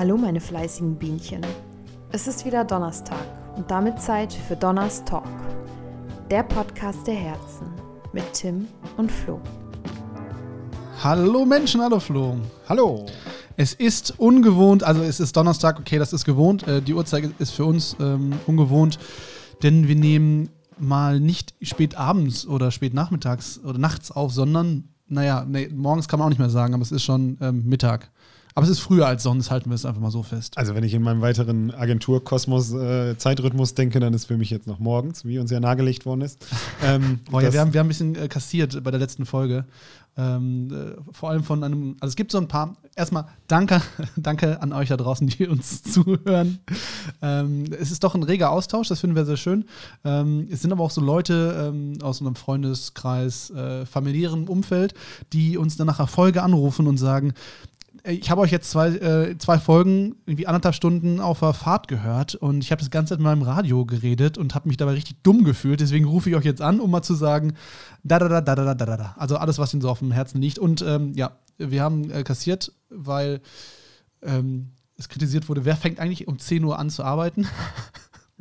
Hallo meine fleißigen Bienchen. Es ist wieder Donnerstag und damit Zeit für Donners Talk. Der Podcast der Herzen mit Tim und Flo. Hallo Menschen, hallo Flo. Hallo. Es ist ungewohnt, also es ist Donnerstag, okay, das ist gewohnt. Äh, die Uhrzeit ist für uns ähm, ungewohnt, denn wir nehmen mal nicht spät abends oder spät nachmittags oder nachts auf, sondern, naja, nee, morgens kann man auch nicht mehr sagen, aber es ist schon ähm, Mittag. Aber es ist früher als sonst, halten wir es einfach mal so fest. Also wenn ich in meinem weiteren Agenturkosmos-Zeitrhythmus äh, denke, dann ist für mich jetzt noch morgens, wie uns ja nahegelegt worden ist. Ähm, Boah, ja, wir, haben, wir haben ein bisschen äh, kassiert bei der letzten Folge. Ähm, äh, vor allem von einem, also es gibt so ein paar, erstmal danke, danke an euch da draußen, die uns zuhören. Ähm, es ist doch ein reger Austausch, das finden wir sehr schön. Ähm, es sind aber auch so Leute ähm, aus unserem Freundeskreis, äh, familiären Umfeld, die uns dann nach Erfolge anrufen und sagen, ich habe euch jetzt zwei, äh, zwei Folgen, irgendwie anderthalb Stunden auf der Fahrt gehört und ich habe das Ganze in meinem Radio geredet und habe mich dabei richtig dumm gefühlt. Deswegen rufe ich euch jetzt an, um mal zu sagen, da da da da da da da da. Also alles, was Ihnen so auf dem Herzen liegt. Und ähm, ja, wir haben äh, kassiert, weil ähm, es kritisiert wurde, wer fängt eigentlich um 10 Uhr an zu arbeiten?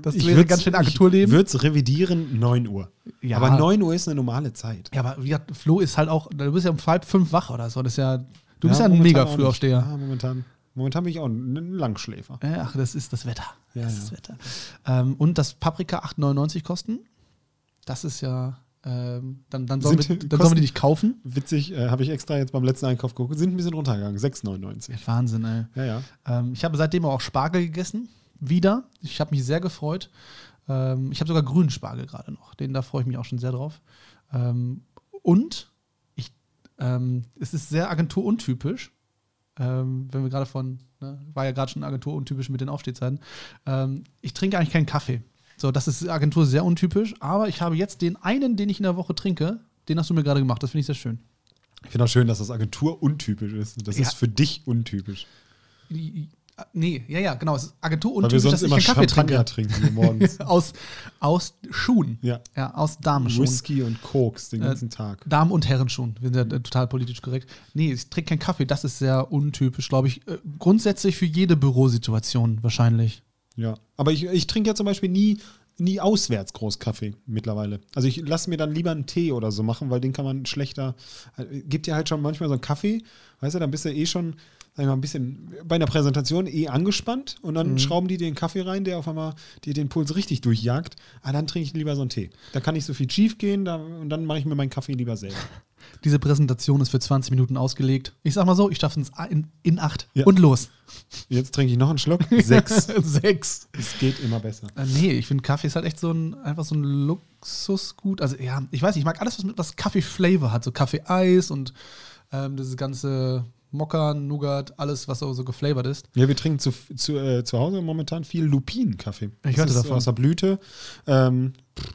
Das ich wäre ganz schön Agenturleben. Ich würde es revidieren, 9 Uhr. Ja. Aber 9 Uhr ist eine normale Zeit. Ja, aber wie gesagt, Flo ist halt auch, du bist ja um halb fünf wach oder so. Das ist ja Du ja, bist ja ein mega Frühaufsteher. Ja, momentan. Momentan bin ich auch ein Langschläfer. Ach, das ist das Wetter. Ja, das ist das Wetter. Ähm, und das Paprika 8,99 kosten. Das ist ja. Ähm, dann, dann, sollen wir, dann sollen wir die nicht kaufen. Witzig, äh, habe ich extra jetzt beim letzten Einkauf geguckt. Sind ein bisschen runtergegangen. 6,99. Wahnsinn, ey. Ja, ja. Ähm, ich habe seitdem auch Spargel gegessen. Wieder. Ich habe mich sehr gefreut. Ähm, ich habe sogar grünen Spargel gerade noch. Den da freue ich mich auch schon sehr drauf. Ähm, und ähm, es ist sehr agenturuntypisch. Ähm, wenn wir gerade von, ne, war ja gerade schon agenturuntypisch mit den Aufstehzeiten. Ähm, ich trinke eigentlich keinen Kaffee. So, das ist Agentur sehr untypisch, aber ich habe jetzt den einen, den ich in der Woche trinke, den hast du mir gerade gemacht. Das finde ich sehr schön. Ich finde auch schön, dass das Agentur untypisch ist. Das ja. ist für dich untypisch. Nee, ja, ja, genau. Es ist Agentur und Weil wir sonst immer Kaffee Champagner trinken morgens. aus, aus Schuhen. Ja. ja aus Damenschuhen. Whisky und Koks den ganzen äh, Tag. Damen- und Herrenschuhen. Wir sind ja äh, total politisch korrekt. Nee, ich trinke keinen Kaffee. Das ist sehr untypisch, glaube ich. Äh, grundsätzlich für jede Bürosituation wahrscheinlich. Ja. Aber ich, ich trinke ja zum Beispiel nie nie auswärts groß Kaffee mittlerweile. Also ich lasse mir dann lieber einen Tee oder so machen, weil den kann man schlechter. Äh, gibt dir halt schon manchmal so einen Kaffee, weißt du, dann bist du eh schon sag ich mal, ein bisschen bei einer Präsentation eh angespannt und dann mhm. schrauben die den Kaffee rein, der auf einmal dir den Puls richtig durchjagt. Ah, dann trinke ich lieber so einen Tee. Da kann nicht so viel schief gehen da, und dann mache ich mir meinen Kaffee lieber selber. Diese Präsentation ist für 20 Minuten ausgelegt. Ich sag mal so, ich schaffe es in, in acht ja. und los. Jetzt trinke ich noch einen Schluck. Sechs. Sechs. Es geht immer besser. Äh, nee, ich finde Kaffee ist halt echt so ein, einfach so ein Luxusgut. Also ja, ich weiß nicht, ich mag alles, was, mit, was Kaffee-Flavor hat. So Kaffee-Eis und ähm, dieses ganze Mokka, Nougat, alles, was so, so geflavored ist. Ja, wir trinken zu, zu, äh, zu Hause momentan viel Lupin-Kaffee. Ich hörte davon. Aus der Blüte. Ähm,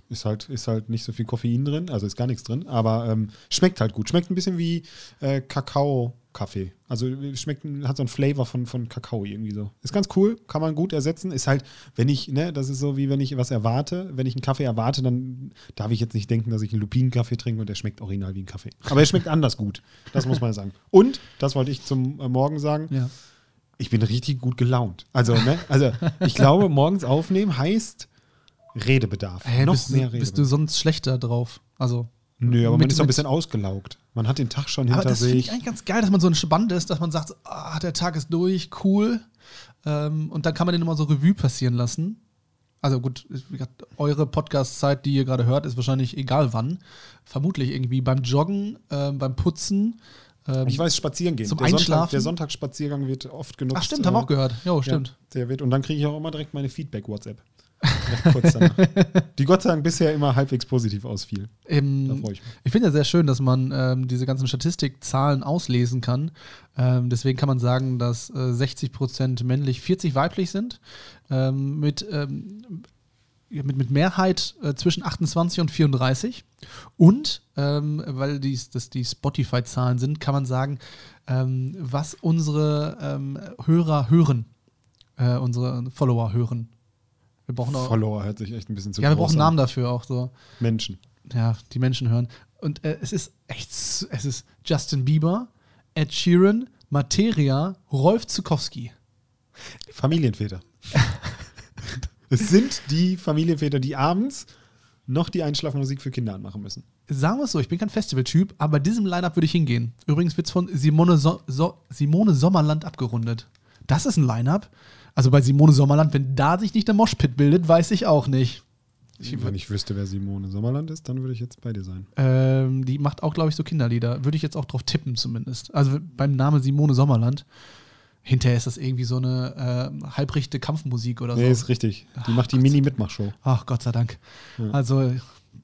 ist, halt, ist halt nicht so viel Koffein drin, also ist gar nichts drin, aber ähm, schmeckt halt gut. Schmeckt ein bisschen wie äh, Kakao. Kaffee. Also schmeckt, hat so einen Flavor von, von Kakao irgendwie so. Ist ganz cool, kann man gut ersetzen. Ist halt, wenn ich, ne, das ist so wie wenn ich was erwarte. Wenn ich einen Kaffee erwarte, dann darf ich jetzt nicht denken, dass ich einen Lupinenkaffee trinke und der schmeckt original wie ein Kaffee. Aber er schmeckt anders gut. Das muss man sagen. Und, das wollte ich zum äh, Morgen sagen, ja. ich bin richtig gut gelaunt. Also, ne, also ich glaube, morgens aufnehmen heißt Redebedarf. Hey, Noch bist, mehr Redebedarf. Bist du sonst schlechter drauf? Also Nö, aber mit, man ist so ein bisschen ausgelaugt. Man hat den Tag schon hinter aber das sich. Das finde ich eigentlich ganz geil, dass man so entspannt ist, dass man sagt, ah, der Tag ist durch, cool. Ähm, und dann kann man den immer so Revue passieren lassen. Also gut, eure Podcast-Zeit, die ihr gerade hört, ist wahrscheinlich egal wann. Vermutlich irgendwie beim Joggen, äh, beim Putzen. Ähm, ich weiß, spazieren gehen. Zum der Einschlafen. Sonntag, der Sonntagsspaziergang wird oft genutzt. Ach stimmt, haben wir auch gehört. Jo, stimmt. Ja, der wird, und dann kriege ich auch immer direkt meine Feedback-WhatsApp. Kurz Die Gott sei Dank bisher immer halbwegs positiv ausfiel. Ähm, ich. Ich finde ja sehr schön, dass man ähm, diese ganzen Statistikzahlen auslesen kann. Ähm, deswegen kann man sagen, dass äh, 60% männlich, 40 weiblich sind. Ähm, mit, ähm, mit, mit Mehrheit äh, zwischen 28 und 34. Und, ähm, weil dies, das die Spotify-Zahlen sind, kann man sagen, was unsere Hörer hören. Äh, unsere Follower hören. Wir brauchen auch, Follower hört sich echt ein bisschen zu Ja, wir brauchen einen Namen dafür auch so. Menschen. Ja, die Menschen hören. Und äh, es ist echt, es ist Justin Bieber, Ed Sheeran, Materia, Rolf Zukowski. Familienväter. es sind die Familienväter, die abends noch die Einschlafmusik für Kinder anmachen müssen. Sagen wir es so, ich bin kein Festivaltyp, aber diesem Line-Up würde ich hingehen. Übrigens wird es von Simone, so so Simone Sommerland abgerundet. Das ist ein Line-Up. Also bei Simone Sommerland, wenn da sich nicht der Moshpit bildet, weiß ich auch nicht. Ich, Wenn ich wüsste, wer Simone Sommerland ist, dann würde ich jetzt bei dir sein. Ähm, die macht auch, glaube ich, so Kinderlieder. Würde ich jetzt auch drauf tippen, zumindest. Also beim Namen Simone Sommerland. Hinterher ist das irgendwie so eine äh, halbrichte Kampfmusik oder so. Nee, ist richtig. Die Ach, macht die Mini-Mitmachshow. Ach, Gott sei Dank. Ja. Also,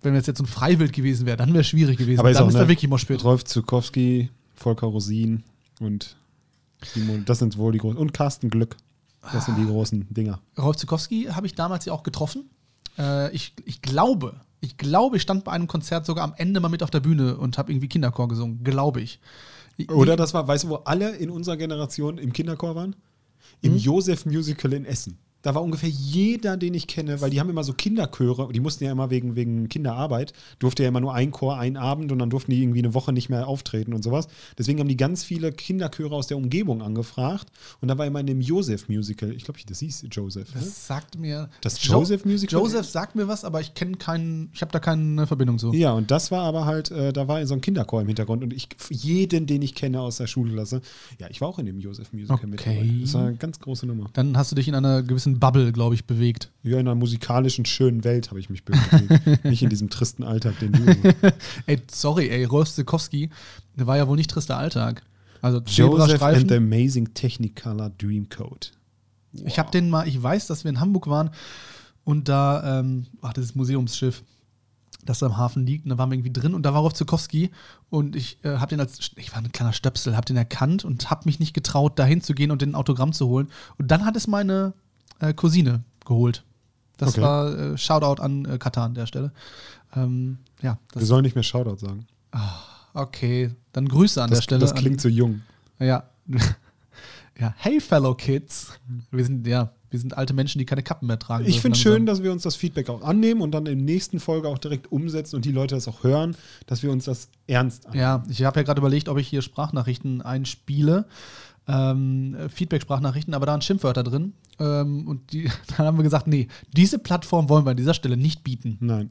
wenn es jetzt so ein Freiwild gewesen wäre, dann wäre es schwierig gewesen. Aber dann ist, ist da wirklich Moshpit. Rolf Zukowski, Volker Rosin und Simone, das sind wohl die großen. Und Carsten Glück. Das sind die großen Dinger. Rolf Zukowski habe ich damals ja auch getroffen. Äh, ich, ich glaube, ich glaube, ich stand bei einem Konzert sogar am Ende mal mit auf der Bühne und habe irgendwie Kinderchor gesungen. Glaube ich. Oder das war, weißt du, wo alle in unserer Generation im Kinderchor waren? Im mhm. Josef Musical in Essen da war ungefähr jeder, den ich kenne, weil die haben immer so Kinderchöre, die mussten ja immer wegen, wegen Kinderarbeit, durfte ja immer nur ein Chor, einen Abend und dann durften die irgendwie eine Woche nicht mehr auftreten und sowas. Deswegen haben die ganz viele Kinderchöre aus der Umgebung angefragt und da war immer in dem Joseph-Musical, ich glaube, das hieß Joseph. Das ne? sagt mir. Das Joseph-Musical? Joseph sagt mir was, aber ich kenne keinen, ich habe da keine Verbindung zu. Ja, und das war aber halt, äh, da war so ein Kinderchor im Hintergrund und ich, jeden, den ich kenne aus der Schulklasse, ja, ich war auch in dem Joseph-Musical okay. mit dabei. Das war eine ganz große Nummer. Dann hast du dich in einer gewissen gewissen Bubble, glaube ich, bewegt. Ja, in einer musikalischen, schönen Welt habe ich mich bewegt. nicht in diesem tristen Alltag, den du. ey, sorry, ey, Rostekowski, der war ja wohl nicht trister Alltag. Also Joseph and the Amazing Technicolor Dreamcoat. Wow. Ich habe den mal, ich weiß, dass wir in Hamburg waren und da, ähm, ach, das Museumsschiff das am Hafen liegt. Und da waren wir irgendwie drin und da war Rowzikowski und ich äh, habe den als, ich war ein kleiner Stöpsel, habe den erkannt und habe mich nicht getraut, dahin zu gehen und den Autogramm zu holen. Und dann hat es meine äh, Cousine geholt. Das okay. war äh, Shoutout an äh, Katar an der Stelle. Ähm, ja, Wir sollen nicht mehr Shoutout sagen. Ah, okay, dann Grüße an das, der Stelle. Das klingt an, so jung. Ja. ja, hey fellow kids. Wir sind, ja, wir sind alte Menschen, die keine Kappen mehr tragen. Ich finde schön, dass wir uns das Feedback auch annehmen und dann in der nächsten Folge auch direkt umsetzen und die Leute das auch hören, dass wir uns das ernst annehmen. Ja, ich habe ja gerade überlegt, ob ich hier Sprachnachrichten einspiele ähm, Feedback-Sprachnachrichten, aber da waren Schimpfwörter drin. Ähm, und die, dann haben wir gesagt, nee, diese Plattform wollen wir an dieser Stelle nicht bieten. Nein.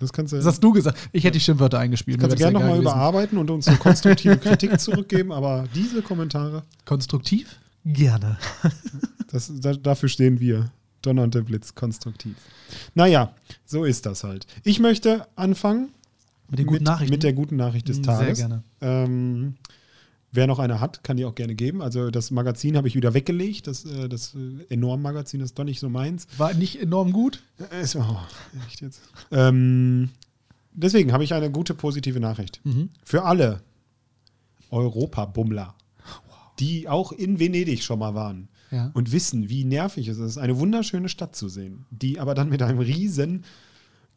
Das, kannst du, das hast du gesagt. Ich hätte die Schimpfwörter eingespielt. Kannst du gerne nochmal überarbeiten und uns eine konstruktive Kritik zurückgeben, aber diese Kommentare. Konstruktiv? Gerne. das, da, dafür stehen wir. Donner und der Blitz, konstruktiv. Naja, so ist das halt. Ich möchte anfangen mit, mit, mit der guten Nachricht des Tages. Sehr gerne. Ähm, Wer noch eine hat, kann die auch gerne geben. Also das Magazin habe ich wieder weggelegt. Das, äh, das äh, Enorm-Magazin ist doch nicht so meins. War nicht enorm gut? Es, oh, echt jetzt. Ähm, deswegen habe ich eine gute positive Nachricht. Mhm. Für alle Europa-Bummler, die auch in Venedig schon mal waren ja. und wissen, wie nervig es ist, eine wunderschöne Stadt zu sehen, die aber dann mit einem riesen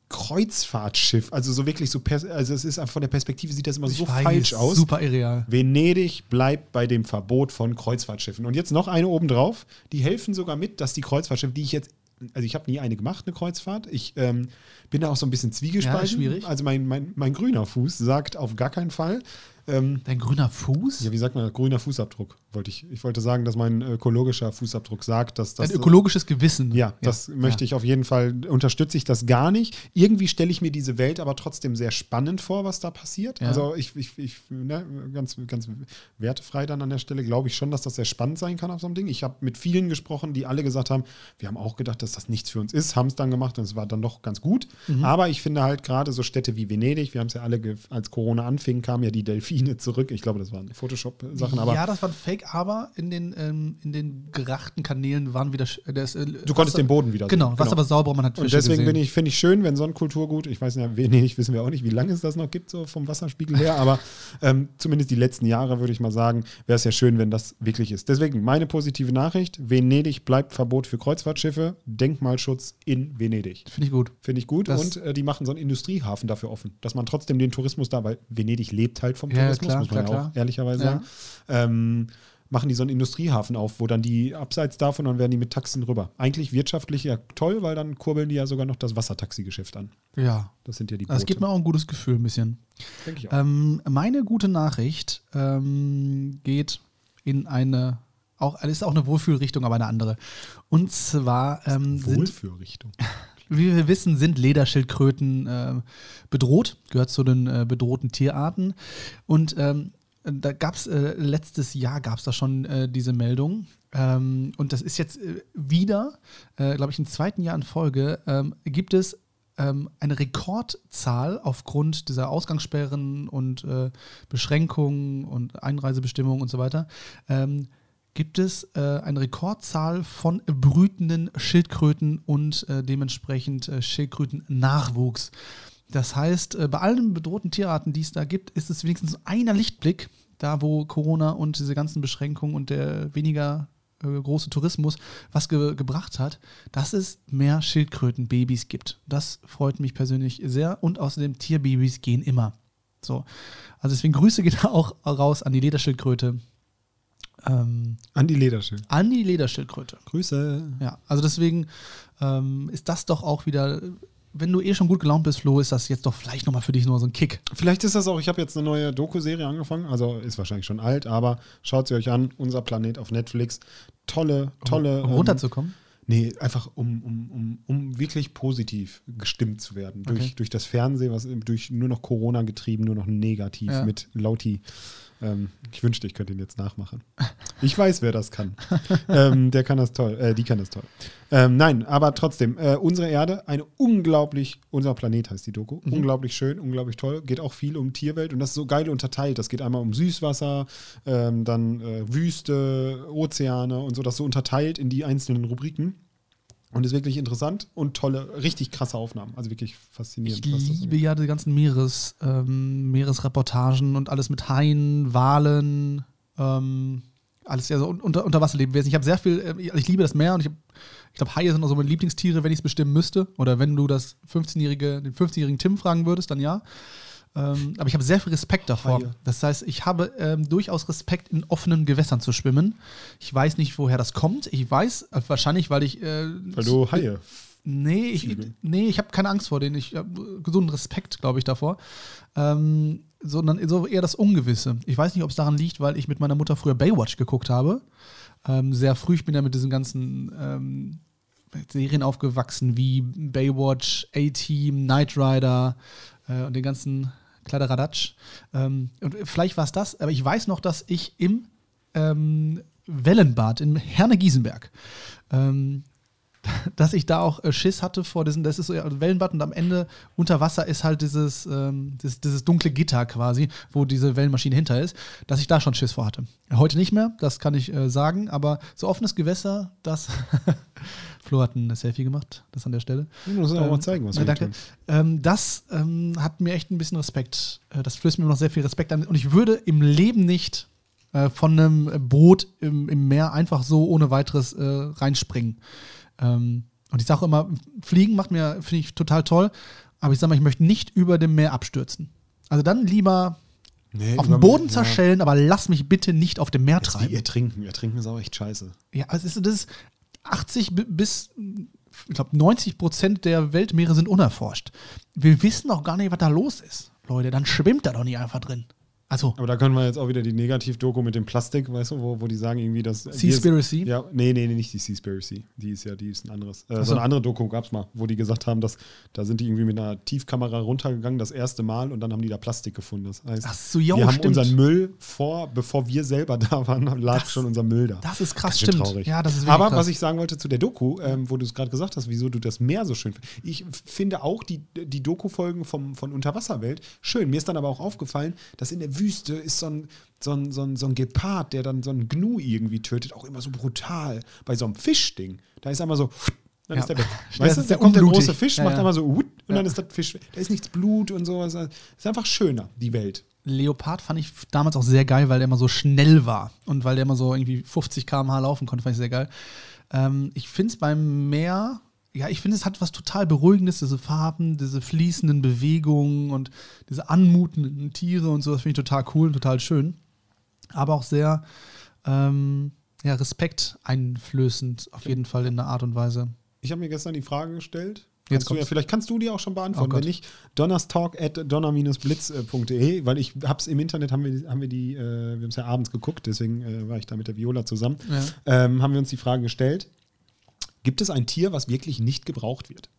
Kreuzfahrtschiff, also so wirklich so, also es ist von der Perspektive sieht das immer ich so weiß, falsch aus. Super irreal. Venedig bleibt bei dem Verbot von Kreuzfahrtschiffen. Und jetzt noch eine obendrauf, die helfen sogar mit, dass die Kreuzfahrtschiffe, die ich jetzt, also ich habe nie eine gemacht, eine Kreuzfahrt. Ich ähm, bin da auch so ein bisschen zwiegespalten. Ja, schwierig. Also mein, mein, mein grüner Fuß sagt auf gar keinen Fall. Ähm, Dein grüner Fuß? Ja, wie sagt man, grüner Fußabdruck, wollte ich. Ich wollte sagen, dass mein ökologischer Fußabdruck sagt, dass das. Ein ökologisches Gewissen. Ja, das ja. möchte ich auf jeden Fall, unterstütze ich das gar nicht. Irgendwie stelle ich mir diese Welt aber trotzdem sehr spannend vor, was da passiert. Ja. Also ich, ich, ich ne, ganz, ganz wertefrei dann an der Stelle, glaube ich schon, dass das sehr spannend sein kann auf so einem Ding. Ich habe mit vielen gesprochen, die alle gesagt haben, wir haben auch gedacht, dass das nichts für uns ist, haben es dann gemacht und es war dann doch ganz gut. Mhm. Aber ich finde halt gerade so Städte wie Venedig, wir haben es ja alle, als Corona anfing, kamen ja die Delfine zurück. Ich glaube, das waren Photoshop-Sachen. Ja, das waren Fake, aber in den, ähm, in den gerachten Kanälen waren wieder. Das, äh, du konntest Wasser, den Boden wieder Genau, sehen. was genau. aber sauber, man hat Fische Und deswegen bin ich, finde ich schön, wenn so ein Kulturgut, ich weiß nicht, Venedig wissen wir auch nicht, wie lange es das noch gibt, so vom Wasserspiegel her, aber ähm, zumindest die letzten Jahre würde ich mal sagen, wäre es ja schön, wenn das wirklich ist. Deswegen meine positive Nachricht: Venedig bleibt Verbot für Kreuzfahrtschiffe, Denkmalschutz in Venedig. Finde ich gut. Finde ich gut. Das Und äh, die machen so einen Industriehafen dafür offen, dass man trotzdem den Tourismus da, weil Venedig lebt halt vom ja, Tourismus, klar, muss man klar, ja auch klar. ehrlicherweise ja. sagen. Ähm, machen die so einen Industriehafen auf, wo dann die abseits davon, dann werden die mit Taxen rüber. Eigentlich wirtschaftlich ja toll, weil dann kurbeln die ja sogar noch das Wassertaxigeschäft an. Ja. Das sind ja die Boote. Das gibt mir auch ein gutes Gefühl, ein bisschen. Denke ich auch. Ähm, meine gute Nachricht ähm, geht in eine auch, ist auch eine Wohlfühlrichtung, aber eine andere. Und zwar ähm, sind, Wohlfühlrichtung. wie wir wissen, sind Lederschildkröten äh, bedroht, gehört zu den äh, bedrohten Tierarten. Und ähm, da gab es äh, letztes Jahr gab es da schon äh, diese Meldung. Ähm, und das ist jetzt äh, wieder, äh, glaube ich, im zweiten Jahr in Folge, ähm, gibt es ähm, eine Rekordzahl aufgrund dieser Ausgangssperren und äh, Beschränkungen und Einreisebestimmungen und so weiter. Ähm, gibt es äh, eine Rekordzahl von brütenden Schildkröten und dementsprechend Schildkröten-Nachwuchs. Das heißt, äh, bei allen bedrohten Tierarten, die es da gibt, ist es wenigstens einer Lichtblick, da wo Corona und diese ganzen Beschränkungen und der weniger äh, große Tourismus was ge gebracht hat, dass es mehr Schildkrötenbabys gibt. Das freut mich persönlich sehr und außerdem Tierbabys gehen immer. So. Also deswegen Grüße geht auch raus an die Lederschildkröte. Ähm, an die Lederschild. An die Lederschildkröte. Grüße. Ja, also deswegen ähm, ist das doch auch wieder wenn du eh schon gut gelaunt bist, Flo, ist das jetzt doch vielleicht nochmal für dich nur so ein Kick. Vielleicht ist das auch, ich habe jetzt eine neue Doku-Serie angefangen, also ist wahrscheinlich schon alt, aber schaut sie euch an, Unser Planet auf Netflix. Tolle, tolle. Um, um runterzukommen? Ähm, Nee, einfach um, um, um, um wirklich positiv gestimmt zu werden. Durch, okay. durch das Fernsehen, was durch nur noch Corona getrieben, nur noch negativ ja. mit Lauti. Ähm, ich wünschte, ich könnte ihn jetzt nachmachen. Ich weiß, wer das kann. ähm, der kann das toll, äh, die kann das toll. Ähm, nein, aber trotzdem, äh, unsere Erde, eine unglaublich, unser Planet heißt die Doku, mhm. unglaublich schön, unglaublich toll, geht auch viel um Tierwelt und das ist so geil unterteilt. Das geht einmal um Süßwasser, ähm, dann äh, Wüste, Ozeane und so, das so unterteilt in die einzelnen Rubriken. Und ist wirklich interessant und tolle, richtig krasse Aufnahmen. Also wirklich faszinierend. Ich liebe ja die ganzen Meeres, ähm, Meeresreportagen und alles mit Haien, Walen, ähm, alles ja so unter, unter Wasserlebewesen. Ich habe sehr viel, äh, ich liebe das Meer und ich, ich glaube, Haie sind auch so meine Lieblingstiere, wenn ich es bestimmen müsste. Oder wenn du das 15-jährige, den 15-jährigen Tim fragen würdest, dann ja. Ähm, aber ich habe sehr viel Respekt davor. Das heißt, ich habe ähm, durchaus Respekt, in offenen Gewässern zu schwimmen. Ich weiß nicht, woher das kommt. Ich weiß, äh, wahrscheinlich, weil ich. Äh, weil du Haie. Nee, ich, nee, ich habe keine Angst vor denen. Ich habe gesunden Respekt, glaube ich, davor. Ähm, sondern so eher das Ungewisse. Ich weiß nicht, ob es daran liegt, weil ich mit meiner Mutter früher Baywatch geguckt habe. Ähm, sehr früh, ich bin ja mit diesen ganzen ähm, Serien aufgewachsen wie Baywatch, A-Team, Knight Rider äh, und den ganzen Kladderadatsch. Ähm, und vielleicht war es das, aber ich weiß noch, dass ich im ähm, Wellenbad in Herne-Giesenberg ähm, dass ich da auch äh, Schiss hatte vor diesem, das ist so ja, Wellenbad und am Ende unter Wasser ist halt dieses, ähm, dieses, dieses, dunkle Gitter quasi, wo diese Wellenmaschine hinter ist, dass ich da schon Schiss vor hatte. Heute nicht mehr, das kann ich äh, sagen, aber so offenes Gewässer, das. Flo hat ein Selfie gemacht, das an der Stelle. Musst ähm, auch mal zeigen, was ja, danke. Ähm, das ähm, hat mir echt ein bisschen Respekt. Äh, das flößt mir noch sehr viel Respekt an. Und ich würde im Leben nicht äh, von einem Boot im, im, Meer einfach so ohne weiteres äh, reinspringen. Ähm, und ich sage immer, Fliegen macht mir, finde ich, total toll. Aber ich sage mal, ich möchte nicht über dem Meer abstürzen. Also dann lieber nee, auf dem Boden zerschellen, ja. aber lass mich bitte nicht auf dem Meer Jetzt treiben. Wie ertrinken. Ertrinken ist auch echt scheiße. Ja, also das ist 80 bis, ich glaube, 90 Prozent der Weltmeere sind unerforscht. Wir wissen auch gar nicht, was da los ist. Leute, dann schwimmt da doch nicht einfach drin. Also. Aber da können wir jetzt auch wieder die Negativ-Doku mit dem Plastik, weißt du, wo, wo die sagen irgendwie, dass. Seaspiracy? Ja, nee, nee, nee, nicht die Seaspiracy. Die ist ja, die ist ein anderes. Äh, so. so eine andere Doku gab es mal, wo die gesagt haben, dass da sind die irgendwie mit einer Tiefkamera runtergegangen, das erste Mal, und dann haben die da Plastik gefunden. Das heißt, Ach so, jo, wir haben unseren Müll vor, bevor wir selber da waren, lag das, schon unser Müll da. Das ist krass, das stimmt. Traurig. Ja, das ist Aber krass. was ich sagen wollte zu der Doku, ähm, wo du es gerade gesagt hast, wieso du das Meer so schön findest. Ich finde auch die, die Doku-Folgen von Unterwasserwelt schön. Mir ist dann aber auch aufgefallen, dass in der Wüste ist so ein so ein, so, ein, so ein Gepard, der dann so ein Gnu irgendwie tötet, auch immer so brutal. Bei so einem Fischding, da ist einmal so, dann ja. ist der weg. Weißt du, da kommt der große Fisch, ja, macht ja. einmal so, und dann ist das Fisch, da ist nichts Blut und so. Es ist einfach schöner, die Welt. Leopard fand ich damals auch sehr geil, weil der immer so schnell war und weil der immer so irgendwie 50 km/h laufen konnte, fand ich sehr geil. Ähm, ich finde es beim Meer ja, ich finde, es hat was total Beruhigendes, diese Farben, diese fließenden Bewegungen und diese anmutenden Tiere und so. Das finde ich total cool und total schön. Aber auch sehr ähm, ja, Respekt einflößend, auf jeden Fall in einer Art und Weise. Ich habe mir gestern die Frage gestellt, Kannst du ja, vielleicht kannst du die auch schon beantworten. Oh Wenn nicht, donnerstalk at donner-blitz.de, weil ich hab's im Internet, haben wir, haben wir die, äh, wir haben es ja abends geguckt, deswegen äh, war ich da mit der Viola zusammen, ja. ähm, haben wir uns die Frage gestellt, gibt es ein Tier, was wirklich nicht gebraucht wird?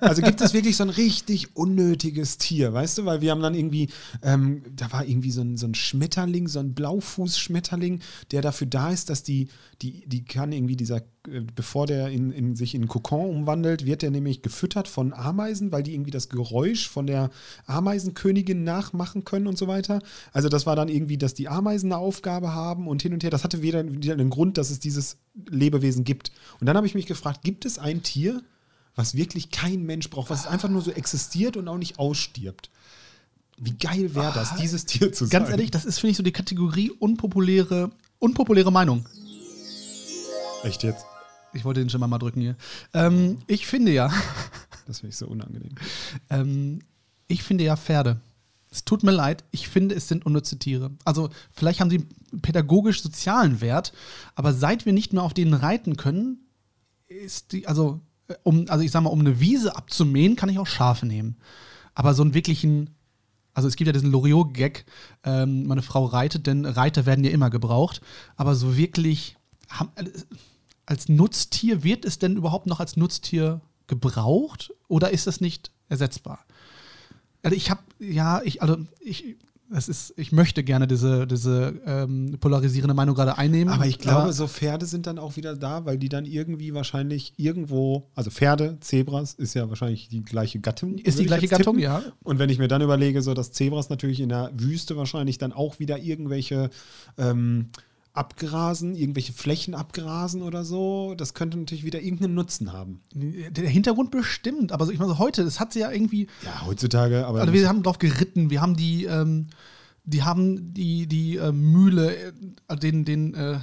Also gibt es wirklich so ein richtig unnötiges Tier, weißt du? Weil wir haben dann irgendwie, ähm, da war irgendwie so ein, so ein Schmetterling, so ein Blaufußschmetterling, der dafür da ist, dass die, die, die kann irgendwie dieser, äh, bevor der in, in, sich in Kokon umwandelt, wird der nämlich gefüttert von Ameisen, weil die irgendwie das Geräusch von der Ameisenkönigin nachmachen können und so weiter. Also das war dann irgendwie, dass die Ameisen eine Aufgabe haben und hin und her. Das hatte wieder, wieder einen Grund, dass es dieses Lebewesen gibt. Und dann habe ich mich gefragt, gibt es ein Tier, was wirklich kein Mensch braucht, was einfach nur so existiert und auch nicht ausstirbt. Wie geil wäre das, ah, dieses Tier zu sein? Ganz ehrlich, das ist, finde ich, so die Kategorie unpopuläre, unpopuläre Meinung. Echt jetzt? Ich wollte den schon mal drücken hier. Ähm, ich finde ja. Das finde ich so unangenehm. ähm, ich finde ja Pferde. Es tut mir leid, ich finde, es sind unnütze Tiere. Also, vielleicht haben sie einen pädagogisch-sozialen Wert, aber seit wir nicht mehr auf denen reiten können, ist die, also um, also ich sag mal, um eine Wiese abzumähen, kann ich auch Schafe nehmen. Aber so einen wirklichen, also es gibt ja diesen Loriot-Gag, ähm, meine Frau reitet, denn Reiter werden ja immer gebraucht. Aber so wirklich, als Nutztier, wird es denn überhaupt noch als Nutztier gebraucht oder ist das nicht ersetzbar? Also ich habe, ja, ich, also ich, es ist, ich möchte gerne diese, diese ähm, polarisierende Meinung gerade einnehmen. Aber ich glaube, aber so Pferde sind dann auch wieder da, weil die dann irgendwie wahrscheinlich irgendwo, also Pferde, Zebras ist ja wahrscheinlich die gleiche Gattung. Ist die gleiche Gattung, tippen. ja. Und wenn ich mir dann überlege, so dass Zebras natürlich in der Wüste wahrscheinlich dann auch wieder irgendwelche ähm, abgrasen, irgendwelche Flächen abgrasen oder so. Das könnte natürlich wieder irgendeinen Nutzen haben. Der Hintergrund bestimmt, aber so, ich meine, so heute, das hat sie ja irgendwie. Ja, heutzutage, aber. Also wir haben drauf geritten, wir haben die, ähm, die haben die, die äh, Mühle, äh, den, den, äh,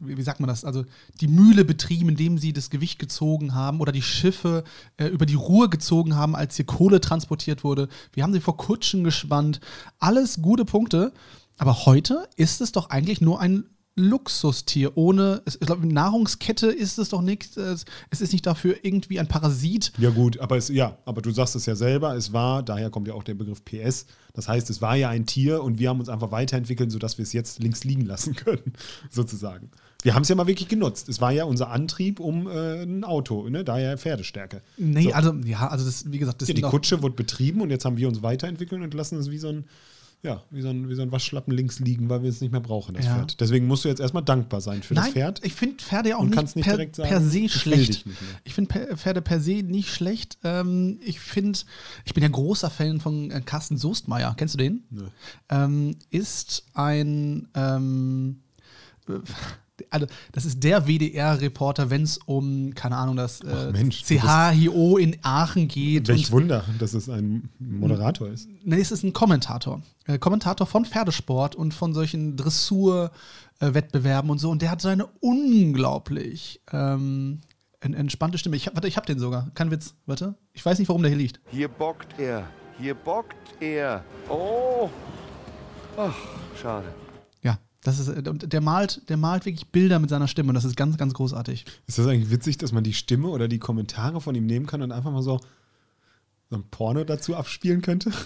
wie sagt man das? Also die Mühle betrieben, indem sie das Gewicht gezogen haben oder die Schiffe äh, über die Ruhr gezogen haben, als hier Kohle transportiert wurde. Wir haben sie vor Kutschen gespannt. Alles gute Punkte. Aber heute ist es doch eigentlich nur ein Luxustier. Ohne, ich glaube, Nahrungskette ist es doch nichts. Es ist nicht dafür irgendwie ein Parasit. Ja, gut, aber es, ja, aber du sagst es ja selber, es war, daher kommt ja auch der Begriff PS. Das heißt, es war ja ein Tier und wir haben uns einfach weiterentwickelt, sodass wir es jetzt links liegen lassen können, sozusagen. Wir haben es ja mal wirklich genutzt. Es war ja unser Antrieb um äh, ein Auto, ne? daher Pferdestärke. Nee, so. also, ja, also das, wie gesagt, das ja, Die Kutsche wurde betrieben und jetzt haben wir uns weiterentwickelt und lassen es wie so ein ja, wie so, ein, wie so ein Waschlappen links liegen, weil wir es nicht mehr brauchen, das ja. Pferd. Deswegen musst du jetzt erstmal dankbar sein für Nein, das Pferd. Ich finde Pferde ja auch nicht, nicht per, sagen, per, se schlecht. Ich finde Pferde per se nicht schlecht. Ähm, ich finde, ich bin ja großer Fan von äh, Carsten Soestmeier. Kennst du den? Nö. Ähm, ist ein ähm, also das ist der WDR-Reporter, wenn es um, keine Ahnung, das äh, CHIO in Aachen geht. Welch Wunder, dass es ein Moderator ist. Nee, es ist ein Kommentator. Äh, Kommentator von Pferdesport und von solchen Dressur-Wettbewerben und so. Und der hat so eine unglaublich ähm, entspannte Stimme. Ich, warte, ich hab den sogar. Kein Witz. Warte. Ich weiß nicht, warum der hier liegt. Hier bockt er. Hier bockt er. Oh. Ach, schade. Das ist, und der malt, der malt wirklich Bilder mit seiner Stimme und das ist ganz, ganz großartig. Ist das eigentlich witzig, dass man die Stimme oder die Kommentare von ihm nehmen kann und einfach mal so, so ein Porno dazu abspielen könnte?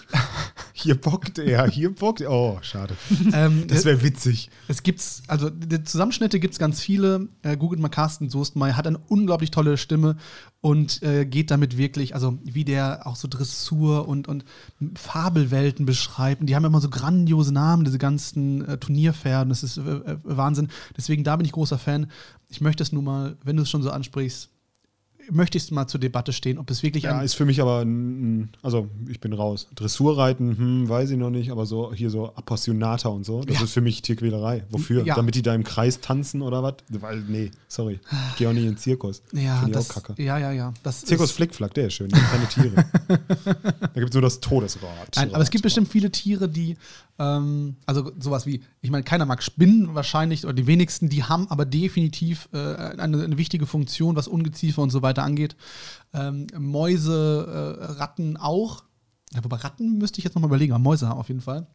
Hier bockt er, hier bockt er. Oh, schade. Ähm, das wäre witzig. Es gibt's, also die Zusammenschnitte gibt es ganz viele. Äh, googelt mal Carsten Soestmeier, hat eine unglaublich tolle Stimme und äh, geht damit wirklich, also wie der auch so Dressur und, und Fabelwelten beschreibt. Und die haben immer so grandiose Namen, diese ganzen äh, Turnierpferden. Das ist äh, äh, Wahnsinn. Deswegen, da bin ich großer Fan. Ich möchte es nur mal, wenn du es schon so ansprichst, möchte ich es mal zur Debatte stehen, ob es wirklich Ja, ist für mich aber ein, also ich bin raus. Dressurreiten, hm, weiß ich noch nicht, aber so hier so Appassionata und so, das ja. ist für mich Tierquälerei. Wofür? Ja. Damit die da im Kreis tanzen oder was? Weil, nee, sorry. Ich gehe auch nicht in den Zirkus. Ja, das, auch kacke. Ja, ja, ja. Das Zirkus Flickflack, der ist schön, keine Tiere. da gibt es nur das Todesrad. Nein, aber es gibt bestimmt viele Tiere, die ähm, also sowas wie, ich meine, keiner mag Spinnen wahrscheinlich, oder die wenigsten, die haben aber definitiv äh, eine, eine, wichtige Funktion, was Ungeziefer und so weiter angeht. Ähm, Mäuse, äh, Ratten auch. Ja, wobei Ratten müsste ich jetzt nochmal überlegen, aber Mäuse haben auf jeden Fall.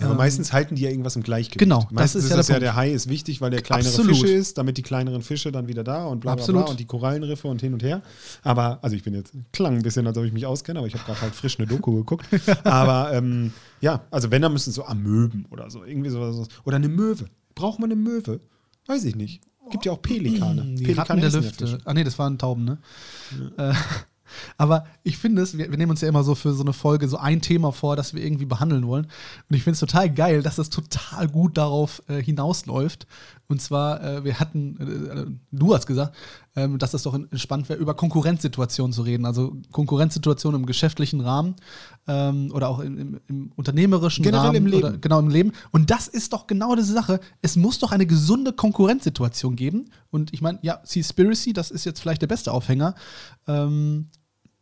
Ja, aber Ähm, meistens halten die ja irgendwas im Gleichgewicht. Genau, das meistens ist ist, ja das der ja, der. Hai ist wichtig, weil der kleinere Absolut. Fische ist, damit die kleineren Fische dann wieder da und bla bla Absolut. bla und die Korallenriffe und hin und her. Aber, also ich bin jetzt, klang ein bisschen, als ob ich mich auskenne, aber ich habe gerade halt frisch eine Doku geguckt. aber ähm, ja, also wenn, dann müssen so Amöben oder so, irgendwie sowas. Oder eine Möwe. Braucht man eine Möwe? Weiß ich nicht. Gibt ja auch Pelikane. Die Pelikane Ratten der ja Lüfte. Ah nee, das waren Tauben, ne? Äh, aber ich finde es, wir, wir nehmen uns ja immer so für so eine Folge so ein Thema vor, das wir irgendwie behandeln wollen. Und ich finde es total geil, dass das total gut darauf äh, hinausläuft. Und zwar, äh, wir hatten, äh, du hast gesagt, ähm, dass das doch spannend wäre, über Konkurrenzsituationen zu reden. Also Konkurrenzsituationen im geschäftlichen Rahmen ähm, oder auch im, im, im unternehmerischen Generell Rahmen. im Leben. Oder, genau, im Leben. Und das ist doch genau diese Sache. Es muss doch eine gesunde Konkurrenzsituation geben. Und ich meine, ja, Seaspiracy, das ist jetzt vielleicht der beste Aufhänger. Ähm,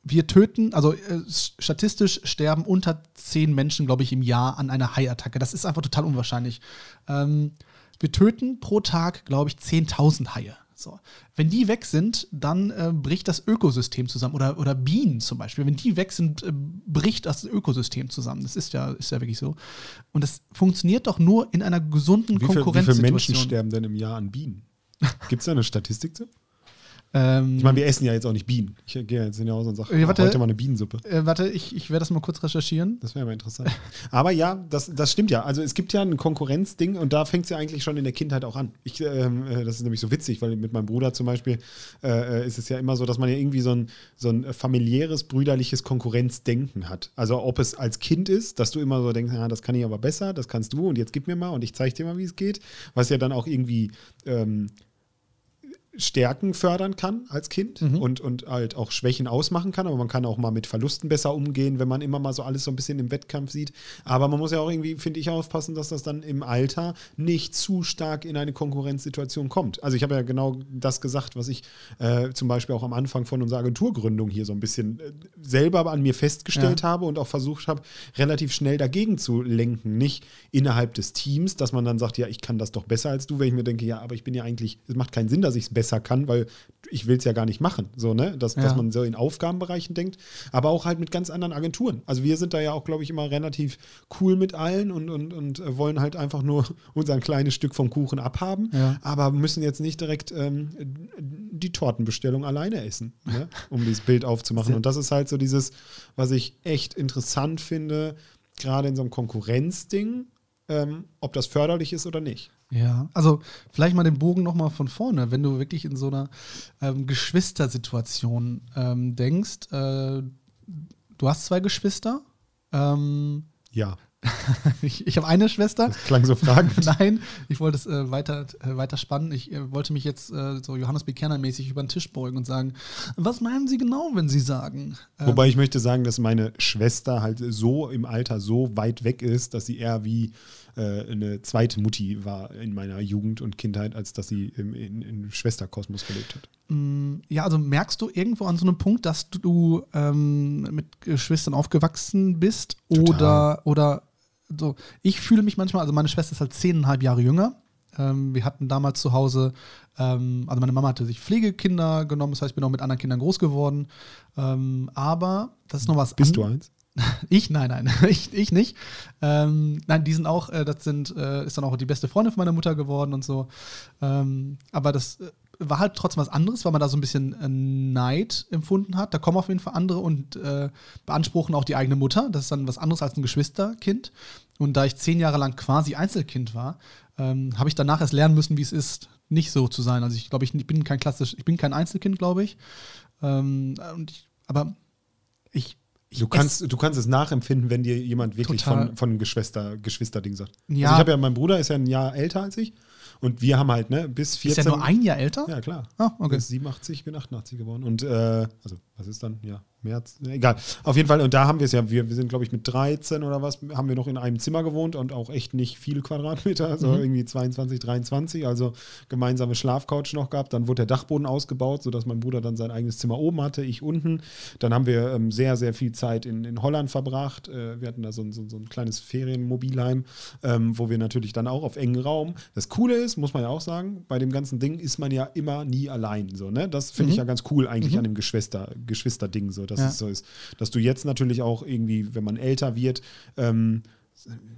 wir töten, also äh, statistisch sterben unter zehn Menschen, glaube ich, im Jahr an einer Haiattacke. Das ist einfach total unwahrscheinlich. Ähm, wir töten pro Tag, glaube ich, 10.000 Haie. So. Wenn die weg sind, dann äh, bricht das Ökosystem zusammen. Oder, oder Bienen zum Beispiel. Wenn die weg sind, äh, bricht das Ökosystem zusammen. Das ist ja, ist ja wirklich so. Und das funktioniert doch nur in einer gesunden Wie, viel, wie viele. Menschen sterben denn im Jahr an Bienen? Gibt es da eine Statistik zu? Ähm, Ich meine, wir essen ja jetzt auch nicht Bienen. Ich gehe jetzt in die Hause und sage, Äh, warte. heute mal eine Bienensuppe. äh, warte, ich, ich werde das mal kurz recherchieren. Das wäre mal interessant. Aber ja, das, das stimmt ja. Also es gibt ja ein Konkurrenzding und da fängt es ja eigentlich schon in der Kindheit auch an. Ich, ähm, äh, das ist nämlich so witzig, weil mit meinem Bruder zum Beispiel äh, äh, ist es ja immer so, dass man ja irgendwie so ein, so ein familiäres, brüderliches Konkurrenzdenken hat. Also ob es als Kind ist, dass du immer so denkst, ja, das kann ich aber besser, das kannst du und jetzt gib mir mal und ich zeige dir mal, wie es geht. Was ja dann auch irgendwie ähm, Stärken fördern kann als Kind und, und halt auch Schwächen ausmachen kann. Aber man kann auch mal mit Verlusten besser umgehen, wenn man immer mal so alles so ein bisschen im Wettkampf sieht. Aber man muss ja auch irgendwie, finde ich, aufpassen, dass das dann im Alter nicht zu stark in eine Konkurrenzsituation kommt. Also ich habe ja genau das gesagt, was ich äh, zum Beispiel auch am Anfang von unserer Agenturgründung hier so ein bisschen äh, selber an mir festgestellt Ja. habe und auch versucht habe, relativ schnell dagegen zu lenken. Nicht innerhalb des Teams, dass man dann sagt, ja, ich kann das doch besser als du, wenn ich mir denke, ja, aber ich bin ja eigentlich, es macht keinen Sinn, dass ich es besser kann, weil ich will es ja gar nicht machen. So, ne? Dass, dass Ja. man so in Aufgabenbereichen denkt, aber auch halt mit ganz anderen Agenturen. Also wir sind da ja auch, glaube ich, immer relativ cool mit allen und, und, und äh, wollen halt einfach nur unser kleines Stück vom Kuchen abhaben, Ja. aber müssen jetzt nicht direkt ähm, die Tortenbestellung alleine essen, ne? um dieses Bild aufzumachen. Und das ist halt so dieses, was ich echt interessant finde, gerade in so einem Konkurrenzding, ähm, ob das förderlich ist oder nicht. Ja, also vielleicht mal den Bogen nochmal von vorne, wenn du wirklich in so einer ähm, Geschwistersituation ähm, denkst. Äh, du hast zwei Geschwister. Ähm, Ja, ich ich habe eine Schwester. das klang so fragend. Nein, ich wollte es äh, weiter, äh, weiter spannen. Ich äh, wollte mich jetzt äh, so Johannes B. Kerner-mäßig über den Tisch beugen und sagen, was meinen Sie genau, wenn Sie sagen? Ähm, Wobei ich möchte sagen, dass meine Schwester halt so im Alter so weit weg ist, dass sie eher wie äh, eine zweite Mutti war in meiner Jugend und Kindheit, als dass sie im, in, in Schwesterkosmos gelebt hat. Mm, Ja, also merkst du irgendwo an so einem Punkt, dass du ähm, mit Geschwistern aufgewachsen bist Total. oder oder so. Ich fühle mich manchmal, also meine Schwester ist halt zehneinhalb Jahre jünger. Ähm, wir hatten damals zu Hause, ähm, also meine Mama hatte sich Pflegekinder genommen, das heißt, ich bin auch mit anderen Kindern groß geworden. Ähm, aber das ist noch was Bist du eins? ich, nein, nein, ich, ich nicht. Ähm, nein, die sind auch, äh, das sind, äh, ist dann auch die beste Freundin von meiner Mutter geworden und so. Ähm, aber das äh, war halt trotzdem was anderes, weil man da so ein bisschen Neid empfunden hat. Da kommen auf jeden Fall andere und beanspruchen auch die eigene Mutter. Das ist dann was anderes als ein Geschwisterkind. Und da ich zehn Jahre lang quasi Einzelkind war, ähm, habe ich danach erst lernen müssen, wie es ist, nicht so zu sein. Also ich glaube, ich bin kein klassisch, ich bin kein Einzelkind, glaube ich. Ähm, und ich. Aber ich. Du kannst, du kannst es nachempfinden, wenn dir jemand wirklich Total. von, von Geschwister, Geschwisterding sagt. Ja. Also ich habe ja, mein Bruder ist ja ein Jahr älter als ich und wir haben halt, ne, bis 14. Ist er nur ein Jahr älter? Ja, klar. Ah, okay. Ist 87, ich bin 88 geworden. Und, äh, also, was ist dann? Ja, März. Egal. Auf jeden Fall, und da haben wir es ja, wir, wir sind, glaube ich, mit 13 oder was, haben wir noch in einem Zimmer gewohnt und auch echt nicht viel Quadratmeter, so irgendwie 22, 23, also gemeinsame Schlafcouch noch gehabt. Dann wurde der Dachboden ausgebaut, sodass mein Bruder dann sein eigenes Zimmer oben hatte, ich unten. Dann haben wir ähm, sehr, sehr viel Zeit in, in Holland verbracht. Äh, wir hatten da so ein, so, so ein kleines Ferienmobilheim, ähm, wo wir natürlich dann auch auf engen Raum. Das Coole ist, muss man ja auch sagen, bei dem ganzen Ding ist man ja immer nie allein. So, ne? Das finde ich ja ganz cool eigentlich an dem Geschwister, Geschwisterding, so, dass Ja. es so ist. Dass du jetzt natürlich auch irgendwie, wenn man älter wird, ähm,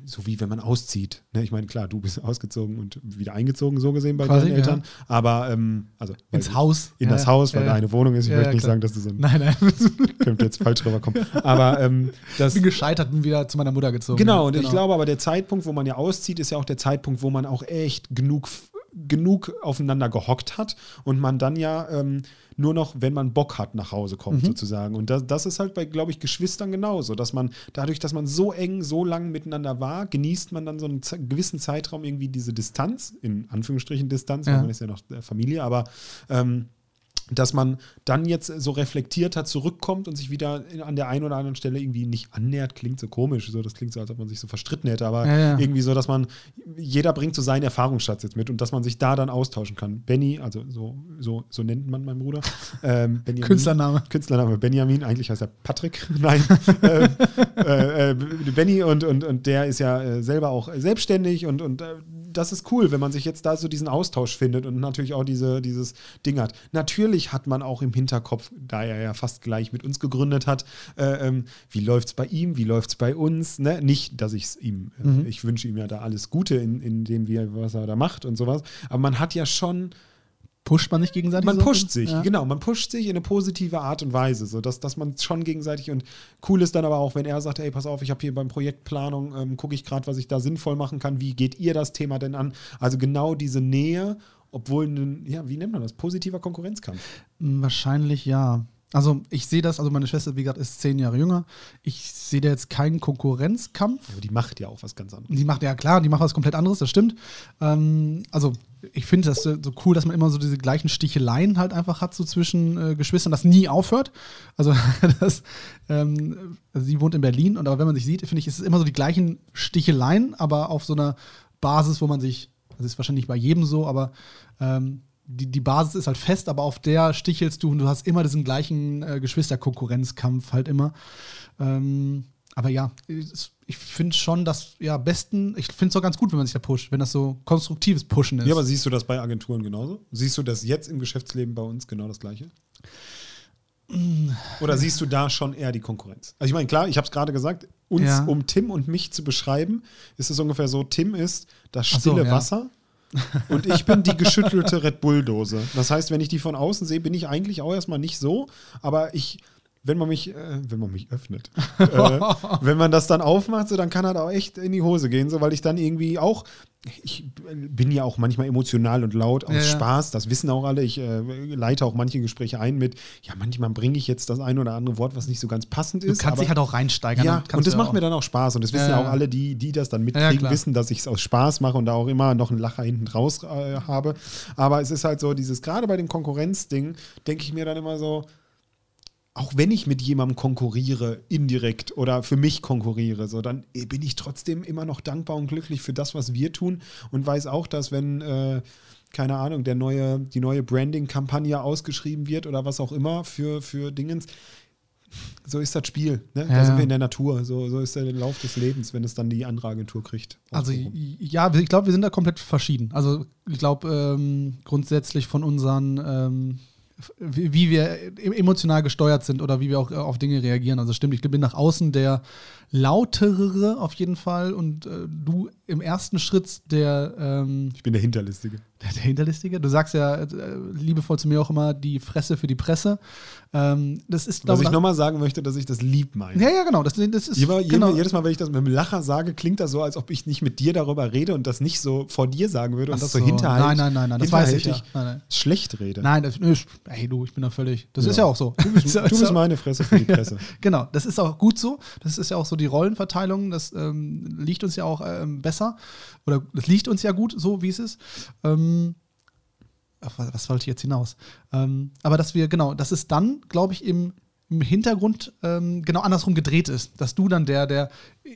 so wie wenn man auszieht. Ne? Ich meine, klar, du bist ausgezogen und wieder eingezogen, so gesehen bei Quasi, deinen Eltern. ja. Aber ähm, also Ins Haus. In Ja, das Haus, weil ja, da ja. eine Wohnung ist. Ich möchte nicht klar. sagen, dass du so ein Nein, nein. könnte jetzt falsch rüberkommen. Aber ähm, das, Ich bin gescheitert, bin wieder zu meiner Mutter gezogen. Genau, und ich glaube aber, der Zeitpunkt, wo man ja auszieht, ist ja auch der Zeitpunkt, wo man auch echt genug, genug aufeinander gehockt hat und man dann ja ähm, nur noch, wenn man Bock hat, nach Hause kommt, Mhm. sozusagen. Und das, das ist halt bei, glaube ich, Geschwistern genauso, dass man dadurch, dass man so eng, so lang miteinander war, genießt man dann so einen gewissen Zeitraum irgendwie diese Distanz, in Anführungsstrichen Distanz, weil Ja. man ist ja noch äh, Familie, aber ähm, dass man dann jetzt so reflektiert hat, zurückkommt und sich wieder an der einen oder anderen Stelle irgendwie nicht annähert, klingt so komisch, so das klingt so, als ob man sich so verstritten hätte, aber Ja, ja. irgendwie so, dass man, jeder bringt so seinen Erfahrungsschatz jetzt mit und dass man sich da dann austauschen kann. Benny, also so, so, so nennt man meinen Bruder. Ähm, Benjamin, Künstlername. Künstlername Benjamin, eigentlich heißt er Patrick. Nein. ähm, äh, äh, Benny und, und, und der ist ja äh, selber auch selbstständig und, und äh, das ist cool, wenn man sich jetzt da so diesen Austausch findet und natürlich auch diese, dieses Ding hat. Natürlich hat man auch im Hinterkopf, da er ja fast gleich mit uns gegründet hat, äh, ähm, wie läuft es bei ihm, wie läuft es bei uns. Ne? Nicht, dass ich es ihm, äh, ich wünsche ihm ja da alles Gute in, in dem, wie er, was er da macht und sowas. Aber man hat ja schon Pusht man nicht gegenseitig? man so? pusht sich, Ja. genau, man pusht sich in eine positive Art und Weise, so dass, dass man schon gegenseitig und cool ist dann aber auch, wenn er sagt, ey, pass auf, ich habe hier beim Projektplanung, ähm, gucke ich gerade, was ich da sinnvoll machen kann, wie geht ihr das Thema denn an? Also genau diese Nähe, obwohl, ein, ja, wie nennt man das? Positiver Konkurrenzkampf. Wahrscheinlich ja. Also ich sehe das, also meine Schwester, wie gesagt, ist zehn Jahre jünger. Ich sehe da jetzt keinen Konkurrenzkampf. Aber die macht ja auch was ganz anderes. Die macht ja klar, die macht was komplett anderes, das stimmt. Ähm, also ich finde das so cool, dass man immer so diese gleichen Sticheleien halt einfach hat so zwischen äh, Geschwistern, das nie aufhört. Also das, ähm, also sie wohnt in Berlin und aber wenn man sich sieht, finde ich, ist es immer so die gleichen Sticheleien, aber auf so einer Basis, wo man sich, das ist wahrscheinlich bei jedem so, aber ähm, die, die Basis ist halt fest, aber auf der stichelst du und du hast immer diesen gleichen äh, Geschwisterkonkurrenzkampf halt immer. Ähm, aber ja, es- ich finde schon, dass, ja, besten, ich finde es auch ganz gut, wenn man sich da pusht, wenn das so konstruktives Pushen ist. Ja, aber siehst du das bei Agenturen genauso? Siehst du das jetzt im Geschäftsleben bei uns genau das Gleiche? Oder siehst du da schon eher die Konkurrenz? Also ich meine, klar, ich habe es gerade gesagt, uns, Ja. um Tim und mich zu beschreiben, ist es ungefähr so, Tim ist das Ach so, stille ja. Wasser und ich bin die geschüttelte Red Bull-Dose. Das heißt, wenn ich die von außen sehe, bin ich eigentlich auch erstmal nicht so, aber ich, wenn man mich, äh, wenn man mich öffnet, äh, wenn man das dann aufmacht, so, dann kann halt auch echt in die Hose gehen, so, weil ich dann irgendwie auch, ich bin ja auch manchmal emotional und laut aus Ja. Spaß, das wissen auch alle. Ich äh, leite auch manche Gespräche ein mit, ja, manchmal bringe ich jetzt das ein oder andere Wort, was nicht so ganz passend du ist. kannst aber- dich halt auch reinsteigern. ja, und das du macht auch- mir dann auch Spaß. Und das wissen Ja, auch alle, die, die das dann mitkriegen, wissen, dass ich es aus Spaß mache und da auch immer noch einen Lacher hinten draus äh, habe. Aber es ist halt so, dieses, gerade bei dem Konkurrenzding, denke ich mir dann immer so, auch wenn ich mit jemandem konkurriere, indirekt oder für mich konkurriere, so, dann äh, bin ich trotzdem immer noch dankbar und glücklich für das, was wir tun und weiß auch, dass wenn, äh, keine Ahnung, der neue, die neue Branding-Kampagne ausgeschrieben wird oder was auch immer für, für Dingens, so ist das Spiel. Ne? Da Ja. sind wir in der Natur. So, so ist der Lauf des Lebens, wenn es dann die andere Agentur kriegt. Also ja, ich glaube, wir sind da komplett verschieden. Also ich glaube ähm, grundsätzlich von unseren, ähm, wie, wir e- emotional gesteuert sind oder wie wir auch äh, auf Dinge reagieren. Also stimmt, ich bin nach außen der lauterere auf jeden Fall und äh, du im ersten Schritt der, ähm, ich bin der Hinterlistige. der, der Hinterlistige. Du sagst ja äh, liebevoll zu mir auch immer die Fresse für die Presse. Ähm, das ist, Was ich nochmal sagen möchte, dass ich das lieb meine. Ja, ja, genau. Das, das ist Immer, genau. jedes Mal, wenn ich das mit einem Lacher sage, klingt das so, als ob ich nicht mit dir darüber rede und das nicht so vor dir sagen würde und Ach das so so. hinterhalt, Nein, nein, nein, nein, das weiß ich ja. Nein, nein. schlecht rede. Nein, das, ey du, ich bin da völlig. Das Ja. ist ja auch so. Du bist, du bist meine Fresse für die Presse. Genau, das ist auch gut so. Das ist ja auch so die Rollenverteilung. Das ähm, liegt uns ja auch ähm, besser. Oder das liegt uns ja gut, so wie es ist. Ähm, ach, was, wollte ich jetzt hinaus? Ähm, aber dass wir, genau, dass es dann, glaube ich, im, im Hintergrund ähm, genau andersrum gedreht ist. Dass du dann der, der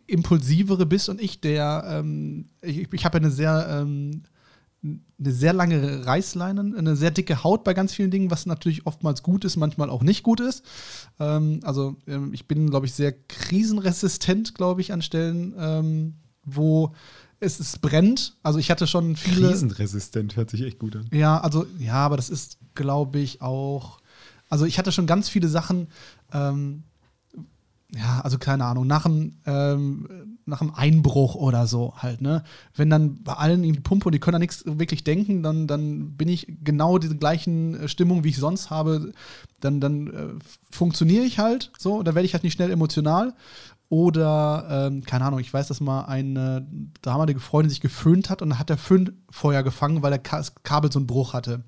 impulsivere bist und ich der, ähm, ich, ich habe ja eine sehr, ähm, eine sehr lange Reißleine, eine sehr dicke Haut bei ganz vielen Dingen, was natürlich oftmals gut ist, manchmal auch nicht gut ist. Ähm, also ähm, ich bin, glaube ich, sehr krisenresistent, glaube ich, an Stellen, wo es, es brennt. Also ich hatte schon viele. Krisenresistent hört sich echt gut an. Ja, also, ja, aber das ist, glaube ich, auch. Also, ich hatte schon ganz viele Sachen. Ähm, ja, also keine Ahnung. Nach dem, ähm, nach einem Einbruch oder so halt, ne? Wenn dann bei allen die Pumpe und die können da nichts wirklich denken, dann, dann bin ich genau diese gleichen äh, Stimmung, wie ich sonst habe, dann, dann äh, funktioniere ich halt so, da werde ich halt nicht schnell emotional. Oder, ähm, keine Ahnung, ich weiß, dass mal eine damalige Freundin sich geföhnt hat und dann hat der Föhn Feuer gefangen, weil der Kabel so einen Bruch hatte.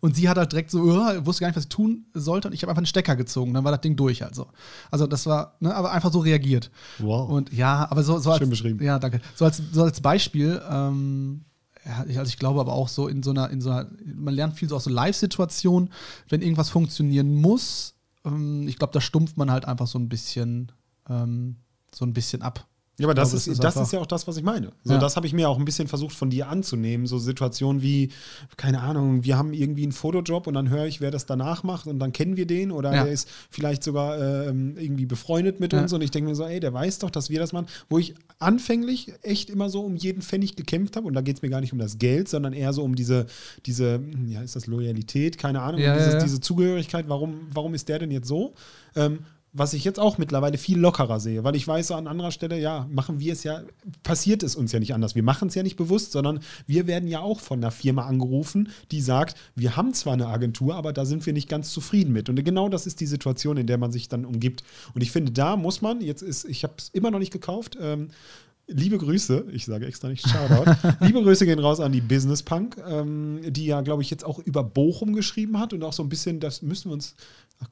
Und sie hat halt direkt so, uh, wusste gar nicht, was sie tun sollte. Und ich habe einfach einen Stecker gezogen. Dann war das Ding durch halt so. Also das war, ne, aber einfach so reagiert. Wow. Und ja, aber so, so als, Schön beschrieben. Ja, danke. So als, so als Beispiel, ähm, also ich glaube aber auch so in so einer, in so einer, man lernt viel so aus so Live-Situationen, wenn irgendwas funktionieren muss, ähm, ich glaube, da stumpft man halt einfach so ein bisschen, ähm, so ein bisschen ab. Ja, aber das, glaube, ist, ist das ist ja auch das, was ich meine. So, Ja. das habe ich mir auch ein bisschen versucht von dir anzunehmen. So Situationen wie, keine Ahnung, wir haben irgendwie einen Fotojob und dann höre ich, wer das danach macht und dann kennen wir den oder Ja. der ist vielleicht sogar ähm, irgendwie befreundet mit Ja. uns und ich denke mir so, ey, der weiß doch, dass wir das machen. Wo ich anfänglich echt immer so um jeden Pfennig gekämpft habe und da geht es mir gar nicht um das Geld, sondern eher so um diese, diese, hm, ja, ist das Loyalität? Keine Ahnung, um dieses, diese Zugehörigkeit, warum, warum ist der denn jetzt so? Ähm, was ich jetzt auch mittlerweile viel lockerer sehe, weil ich weiß, an anderer Stelle, ja, machen wir es ja, passiert es uns ja nicht anders. Wir machen es ja nicht bewusst, sondern wir werden ja auch von einer Firma angerufen, die sagt, wir haben zwar eine Agentur, aber da sind wir nicht ganz zufrieden mit. Und genau das ist die Situation, in der man sich dann umgibt. Und ich finde, da muss man, jetzt ist, ich habe es immer noch nicht gekauft, ähm, Liebe Grüße, ich sage extra nicht Shoutout. Liebe Grüße gehen raus an die Business Punk, ähm, die ja, glaube ich, jetzt auch über Bochum geschrieben hat und auch so ein bisschen, das müssen wir uns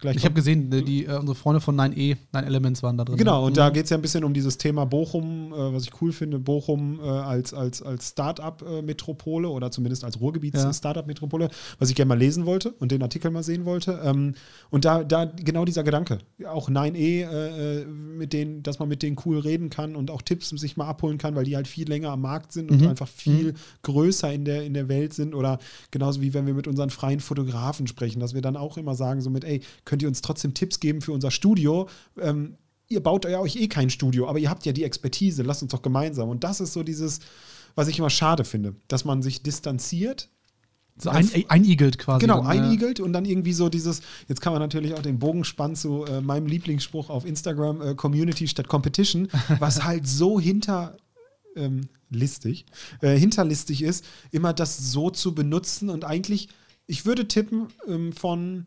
gleich Ich habe gesehen, die, äh, unsere Freunde von 9E, 9 Elements waren da drin. Genau, und Mhm. da geht es ja ein bisschen um dieses Thema Bochum, äh, was ich cool finde, Bochum äh, als, als, als Start-up-Metropole oder zumindest als Ja. Ruhrgebiets-Start-up-Metropole, was ich gerne mal lesen wollte und den Artikel mal sehen wollte. Ähm, und da, da genau dieser Gedanke, auch 9E, äh, äh, mit denen, dass man mit denen cool reden kann und auch Tipps sich mal abholen kann, weil die halt viel länger am Markt sind und Mhm. einfach viel größer in der, in der Welt sind oder genauso wie wenn wir mit unseren freien Fotografen sprechen, dass wir dann auch immer sagen, so mit, ey, könnt ihr uns trotzdem Tipps geben für unser Studio? Ähm, ihr baut ja euch eh kein Studio, aber ihr habt ja die Expertise, lasst uns doch gemeinsam. Und das ist so dieses, was ich immer schade finde, dass man sich distanziert So ein, einigelt quasi. Genau, dann, einigelt und dann irgendwie so dieses, jetzt kann man natürlich auch den Bogen spannen zu äh, meinem Lieblingsspruch auf Instagram, äh, Community statt Competition, was halt so hinter ähm, listig, äh, hinterlistig ist, immer das so zu benutzen und eigentlich, ich würde tippen, ähm, von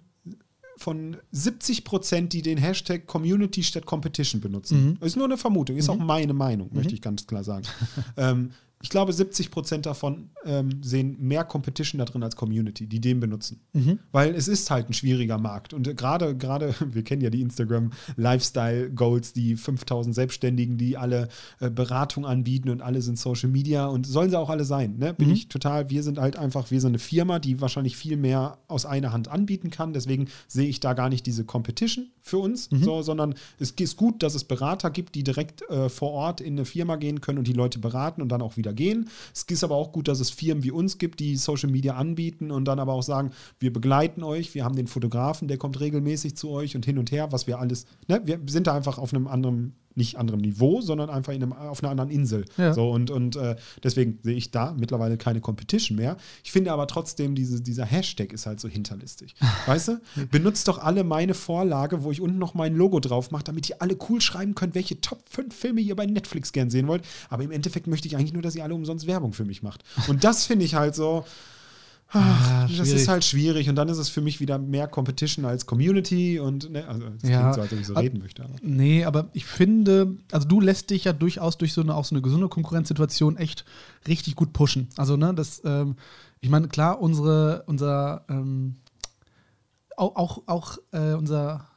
von 70 Prozent, die den Hashtag Community statt Competition benutzen. Ist nur eine Vermutung, ist auch meine Meinung, möchte ich ganz klar sagen. ähm, ich glaube, 70 Prozent davon ähm, sehen mehr Competition da drin als Community, die den benutzen. Weil es ist halt ein schwieriger Markt. Und äh, gerade, gerade, wir kennen ja die Instagram Lifestyle Goals, die 5000 Selbstständigen, die alle äh, Beratung anbieten und alle sind Social Media und sollen sie auch alle sein. Ne? Bin ich total, wir sind halt einfach, wir sind eine Firma, die wahrscheinlich viel mehr aus einer Hand anbieten kann. Deswegen sehe ich da gar nicht diese Competition für uns, so, sondern es ist gut, dass es Berater gibt, die direkt äh, vor Ort in eine Firma gehen können und die Leute beraten und dann auch wieder gehen. Es ist aber auch gut, dass es Firmen wie uns gibt, die Social Media anbieten und dann aber auch sagen, wir begleiten euch, wir haben den Fotografen, der kommt regelmäßig zu euch und hin und her, was wir alles, ne? wir sind da einfach auf einem anderen nicht anderem Niveau, sondern einfach in einem, auf einer anderen Insel. Ja. So, und und äh, deswegen sehe ich da mittlerweile keine Competition mehr. Ich finde aber trotzdem, diese, dieser Hashtag ist halt so hinterlistig. weißt du? Benutzt doch alle meine Vorlage, wo ich unten noch mein Logo drauf mache, damit ihr alle cool schreiben könnt, welche Top 5 Filme ihr bei Netflix gern sehen wollt. Aber im Endeffekt möchte ich eigentlich nur, dass ihr alle umsonst Werbung für mich macht. Und das finde ich halt so. Ah, das ist halt schwierig und dann ist es für mich wieder mehr Competition als Community und ne, also es Ja. klingt so, als ob ich so Ab- reden möchte. Aber. Nee, aber ich finde, also du lässt dich ja durchaus durch so eine, auch so eine gesunde Konkurrenzsituation echt richtig gut pushen. Also, ne, das, ähm, ich meine, klar, unsere, unser, ähm, auch, auch, auch äh, unser,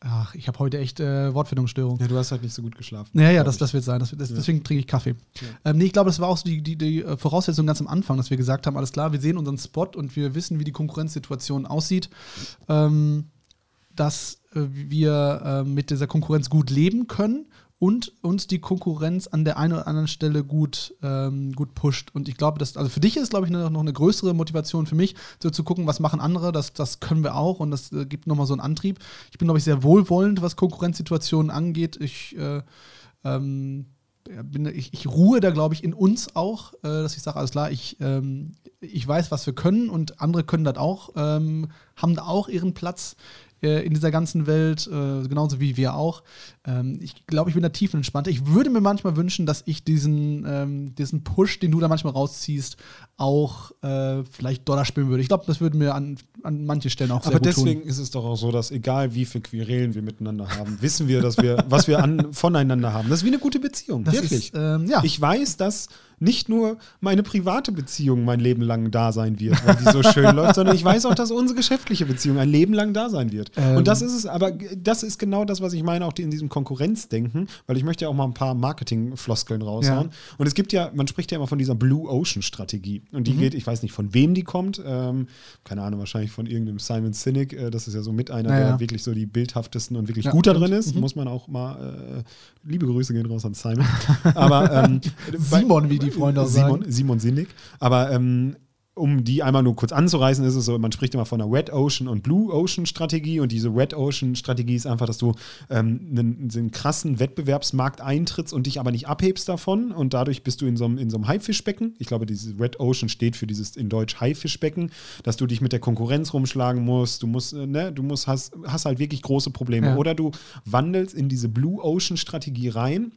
ach, ich habe heute echt äh, Wortfindungsstörung. Ja, du hast halt nicht so gut geschlafen. Ja, ja, das, das wird sein. Das, das, Ja. Deswegen trinke ich Kaffee. Ähm, nee, ich glaube, das war auch so die, die, die äh, Voraussetzung ganz am Anfang, dass wir gesagt haben, alles klar, wir sehen unseren Spot und wir wissen, wie die Konkurrenzsituation aussieht. Ähm, dass äh, wir äh, mit dieser Konkurrenz gut leben können und uns die Konkurrenz an der einen oder anderen Stelle gut, ähm, gut pusht. Und ich glaube, dass, also für dich ist, glaube ich, noch eine größere Motivation für mich, so zu gucken, was machen andere, das, das können wir auch und das äh, gibt nochmal so einen Antrieb. Ich bin, glaube ich, sehr wohlwollend, was Konkurrenzsituationen angeht. Ich äh, ähm, bin, ich, ich ruhe da, glaube ich, in uns auch, äh, dass ich sage, alles klar, ich, ähm, ich weiß, was wir können und andere können das auch, ähm, haben da auch ihren Platz äh, in dieser ganzen Welt, äh, genauso wie wir auch. Ähm, ich glaube, ich bin da tiefenentspannter. Ich würde mir manchmal wünschen, dass ich diesen, ähm, diesen Push, den du da manchmal rausziehst, auch äh, vielleicht Dollar spielen würde. Ich glaube, das würde mir an, an manchen Stellen auch sehr Aber gut deswegen tun. ist es doch auch so, dass egal wie viele Querelen wir miteinander haben, wissen wir, dass wir, was wir an, voneinander haben. Das ist wie eine gute Beziehung. Das wirklich. Ist, ähm, ja. Ich weiß, dass nicht nur meine private Beziehung mein Leben lang da sein wird, weil die so schön läuft, sondern ich weiß auch, dass unsere geschäftliche Beziehung ein Leben lang da sein wird. Ähm. Und das ist es, aber das ist genau das, was ich meine, auch in diesem Konkurrenzdenken, weil ich möchte ja auch mal ein paar Marketing-Floskeln raushauen. Ja. Und es gibt ja, man spricht ja immer von dieser Blue Ocean-Strategie. Und die geht, ich weiß nicht, von wem die kommt, ähm, keine Ahnung, wahrscheinlich von irgendeinem Simon Sinek, äh, das ist ja so mit einer, Ja, der wirklich so die bildhaftesten und wirklich Ja, gut da drin ist. Mhm. Muss man auch mal, äh, liebe Grüße gehen raus an Simon. Aber ähm, Simon, wie die Freunde auch Simon, sagen. Simon Sinnig. Aber ähm, um die einmal nur kurz anzureißen, ist es so, man spricht immer von einer Red Ocean und Blue Ocean Strategie und diese Red Ocean Strategie ist einfach, dass du ähm, einen, einen krassen Wettbewerbsmarkt eintrittst und dich aber nicht abhebst davon und dadurch bist du in so einem, in so einem Haifischbecken. Ich glaube, dieses Red Ocean steht für dieses in Deutsch Haifischbecken, dass du dich mit der Konkurrenz rumschlagen musst, du musst, äh, ne, du musst, hast, hast halt wirklich große Probleme. Ja. Oder du wandelst in diese Blue Ocean Strategie rein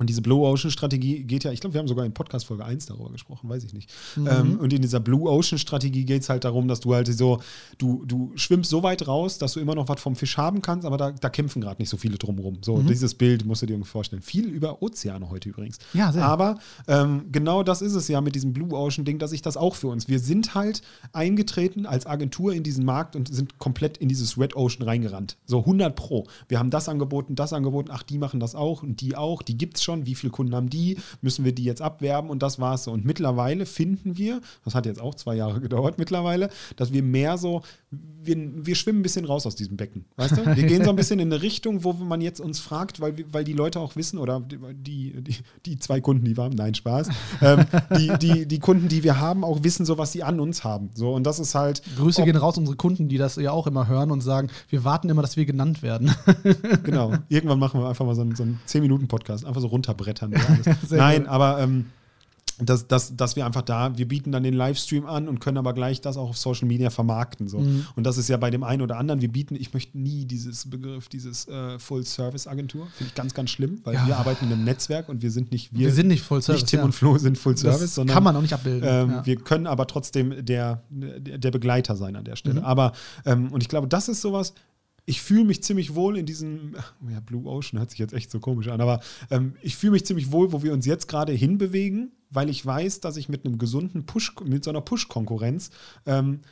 und diese Blue Ocean Strategie geht ja, ich glaube, wir haben sogar in Podcast Folge 1 darüber gesprochen, weiß ich nicht. Ähm, und in dieser Blue Ocean Strategie geht es halt darum, dass du halt so, du, du schwimmst so weit raus, dass du immer noch was vom Fisch haben kannst, aber da, da kämpfen gerade nicht so viele drumrum. So, dieses Bild musst du dir irgendwie vorstellen. Viel über Ozeane heute übrigens. Ja, sehr. Aber ähm, genau das ist es ja mit diesem Blue Ocean Ding, dass ich das auch für uns. Wir sind halt eingetreten als Agentur in diesen Markt und sind komplett in dieses Red Ocean reingerannt. So 100 Pro. Wir haben das angeboten, das angeboten, ach, die machen das auch und die auch, die gibt es schon. Wie viele Kunden haben die? Müssen wir die jetzt abwerben? Und das war's so. Und mittlerweile finden wir, das hat jetzt auch zwei Jahre gedauert mittlerweile, dass wir mehr so, wir, wir schwimmen ein bisschen raus aus diesem Becken. Weißt du? Wir gehen so ein bisschen in eine Richtung, wo man jetzt uns fragt, weil, weil die Leute auch wissen, oder die, die, die zwei Kunden, die wir haben, nein, Spaß, ähm, die, die, die Kunden, die wir haben, auch wissen so, was sie an uns haben. So, und das ist halt. Grüße gehen raus, unsere Kunden, die das ja auch immer hören und sagen, wir warten immer, dass wir genannt werden. Genau. Irgendwann machen wir einfach mal so einen, so einen 10-Minuten-Podcast, einfach so runterbrettern. Nein, gut. aber ähm, dass, dass, dass wir einfach da, wir bieten dann den Livestream an und können aber gleich das auch auf Social Media vermarkten. So. Mhm. Und das ist ja bei dem einen oder anderen, wir bieten, ich möchte nie dieses Begriff, dieses äh, Full-Service-Agentur, finde ich ganz, ganz schlimm, weil Ja. wir arbeiten in einem Netzwerk und wir sind nicht, wir, Wir sind nicht Full Service, Nicht Tim ja. und Flo sind Full-Service, Das sondern kann man auch nicht abbilden. ähm, ja. Wir können aber trotzdem der, der, der Begleiter sein an der Stelle. Mhm. Aber, ähm, und ich glaube, das ist sowas, ich fühle mich ziemlich wohl in diesem, ja, Blue Ocean hört sich jetzt echt so komisch an, aber ähm, ich fühle mich ziemlich wohl, wo wir uns jetzt gerade hinbewegen, weil ich weiß, dass ich mit einem gesunden Push, mit so einer Push-Konkurrenz ähm,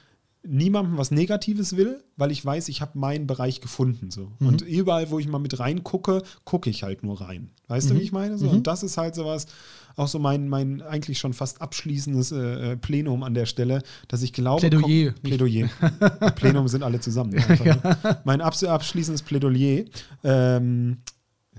niemandem was Negatives will, weil ich weiß, ich habe meinen Bereich gefunden. So. Mhm. Und überall, wo ich mal mit reingucke, gucke ich halt nur rein. Weißt du, Mhm. wie ich meine? So, Und das ist halt sowas, auch so mein, mein eigentlich schon fast abschließendes äh, äh, Plenum an der Stelle, dass ich glaube. Plädoyer. Ko- Plädoyer. Plenum sind alle zusammen. Einfach, ne? Mein abs abschließendes Plädoyer. Ähm,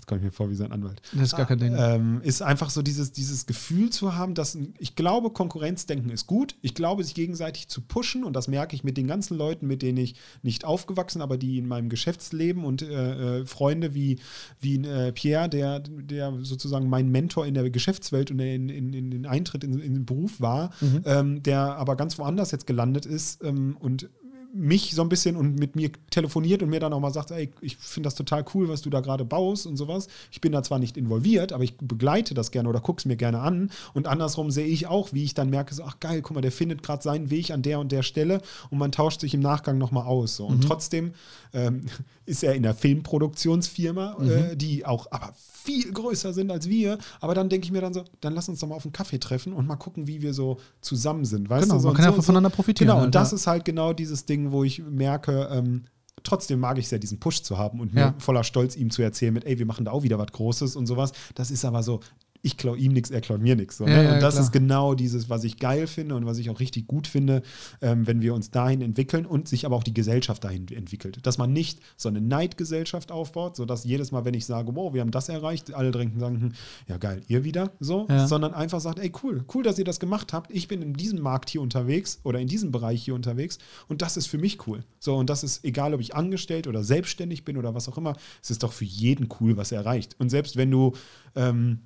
komme ich mir vor wie sein Anwalt. das ist gar kein Ding. Ähm, ist einfach so dieses, dieses Gefühl zu haben, dass ich glaube, Konkurrenzdenken ist gut. Ich glaube, sich gegenseitig zu pushen und das merke ich mit den ganzen Leuten, mit denen ich nicht aufgewachsen, aber die in meinem Geschäftsleben und äh, äh, Freunde wie, wie äh, Pierre, der, der sozusagen mein Mentor in der Geschäftswelt und in, in, in den Eintritt in, in den Beruf war, ähm, der aber ganz woanders jetzt gelandet ist ähm, und mich so ein bisschen und mit mir telefoniert und mir dann auch mal sagt, ey, ich finde das total cool, was du da gerade baust und sowas. Ich bin da zwar nicht involviert, aber ich begleite das gerne oder gucke es mir gerne an. Und andersrum sehe ich auch, wie ich dann merke, so, ach geil, guck mal, der findet gerade seinen Weg an der und der Stelle und man tauscht sich im Nachgang nochmal aus. So. Und trotzdem ähm, ist er in der Filmproduktionsfirma, äh, die auch aber viel größer sind als wir. Aber dann denke ich mir dann so, dann lass uns doch mal auf einen Kaffee treffen und mal gucken, wie wir so zusammen sind. Weißt Genau, du? so man kann ja so so. voneinander profitieren Genau, halt, und das ja. ist halt genau dieses Ding, wo ich merke, ähm, trotzdem mag ich es ja, diesen Push zu haben und mir Ja. voller Stolz ihm zu erzählen mit, ey, wir machen da auch wieder was Großes und sowas. Das ist aber so, ich klaue ihm nichts, er klaut mir nichts. So, Ja, ne? ja, und das klar. ist genau dieses, was ich geil finde und was ich auch richtig gut finde, ähm, wenn wir uns dahin entwickeln und sich aber auch die Gesellschaft dahin entwickelt. Dass man nicht so eine Neidgesellschaft aufbaut, sodass jedes Mal, wenn ich sage, wow, wir haben das erreicht, alle dringend sagen, hm, ja geil, ihr wieder, so, Ja. sondern einfach sagt, ey, cool, cool, dass ihr das gemacht habt. Ich bin in diesem Markt hier unterwegs oder in diesem Bereich hier unterwegs und das ist für mich cool. So, und das ist egal, ob ich angestellt oder selbstständig bin oder was auch immer, es ist doch für jeden cool, was er erreicht. Und selbst wenn du, ähm,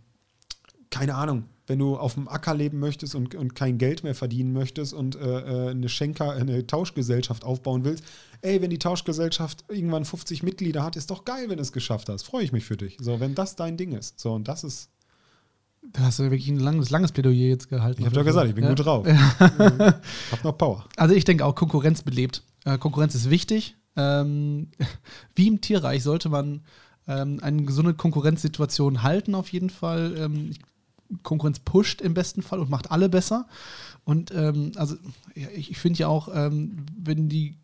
keine Ahnung, wenn du auf dem Acker leben möchtest und, und kein Geld mehr verdienen möchtest und äh, äh eine Schenker, eine Tauschgesellschaft aufbauen willst, ey, wenn die Tauschgesellschaft irgendwann 50 Mitglieder hat, ist doch geil, wenn du es geschafft hast. Freue ich mich für dich. So, wenn das dein Ding ist. So, und das ist. Da hast du wirklich ein langes, langes Plädoyer jetzt gehalten. Ich habe doch gesagt, ich bin ja. gut drauf. Ja. hab noch Power. Also ich denke auch, Konkurrenz belebt. Äh, Konkurrenz ist wichtig. Ähm, wie im Tierreich sollte man ähm, eine gesunde Konkurrenzsituation halten, auf jeden Fall. Ähm, Konkurrenz pusht im besten Fall und macht alle besser. Und ähm, also ich, ich finde ja auch, ähm, wenn die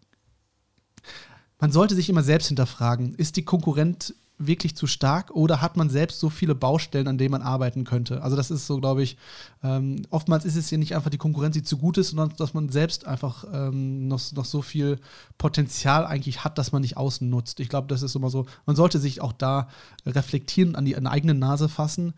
man sollte sich immer selbst hinterfragen, ist die Konkurrent wirklich zu stark oder hat man selbst so viele Baustellen, an denen man arbeiten könnte? Also das ist so, glaube ich, ähm, oftmals ist es ja nicht einfach die Konkurrenz, die zu gut ist, sondern dass man selbst einfach ähm, noch, noch so viel Potenzial eigentlich hat, dass man nicht außen nutzt. Ich glaube, das ist immer so, man sollte sich auch da reflektieren, an die, an die eigene Nase fassen.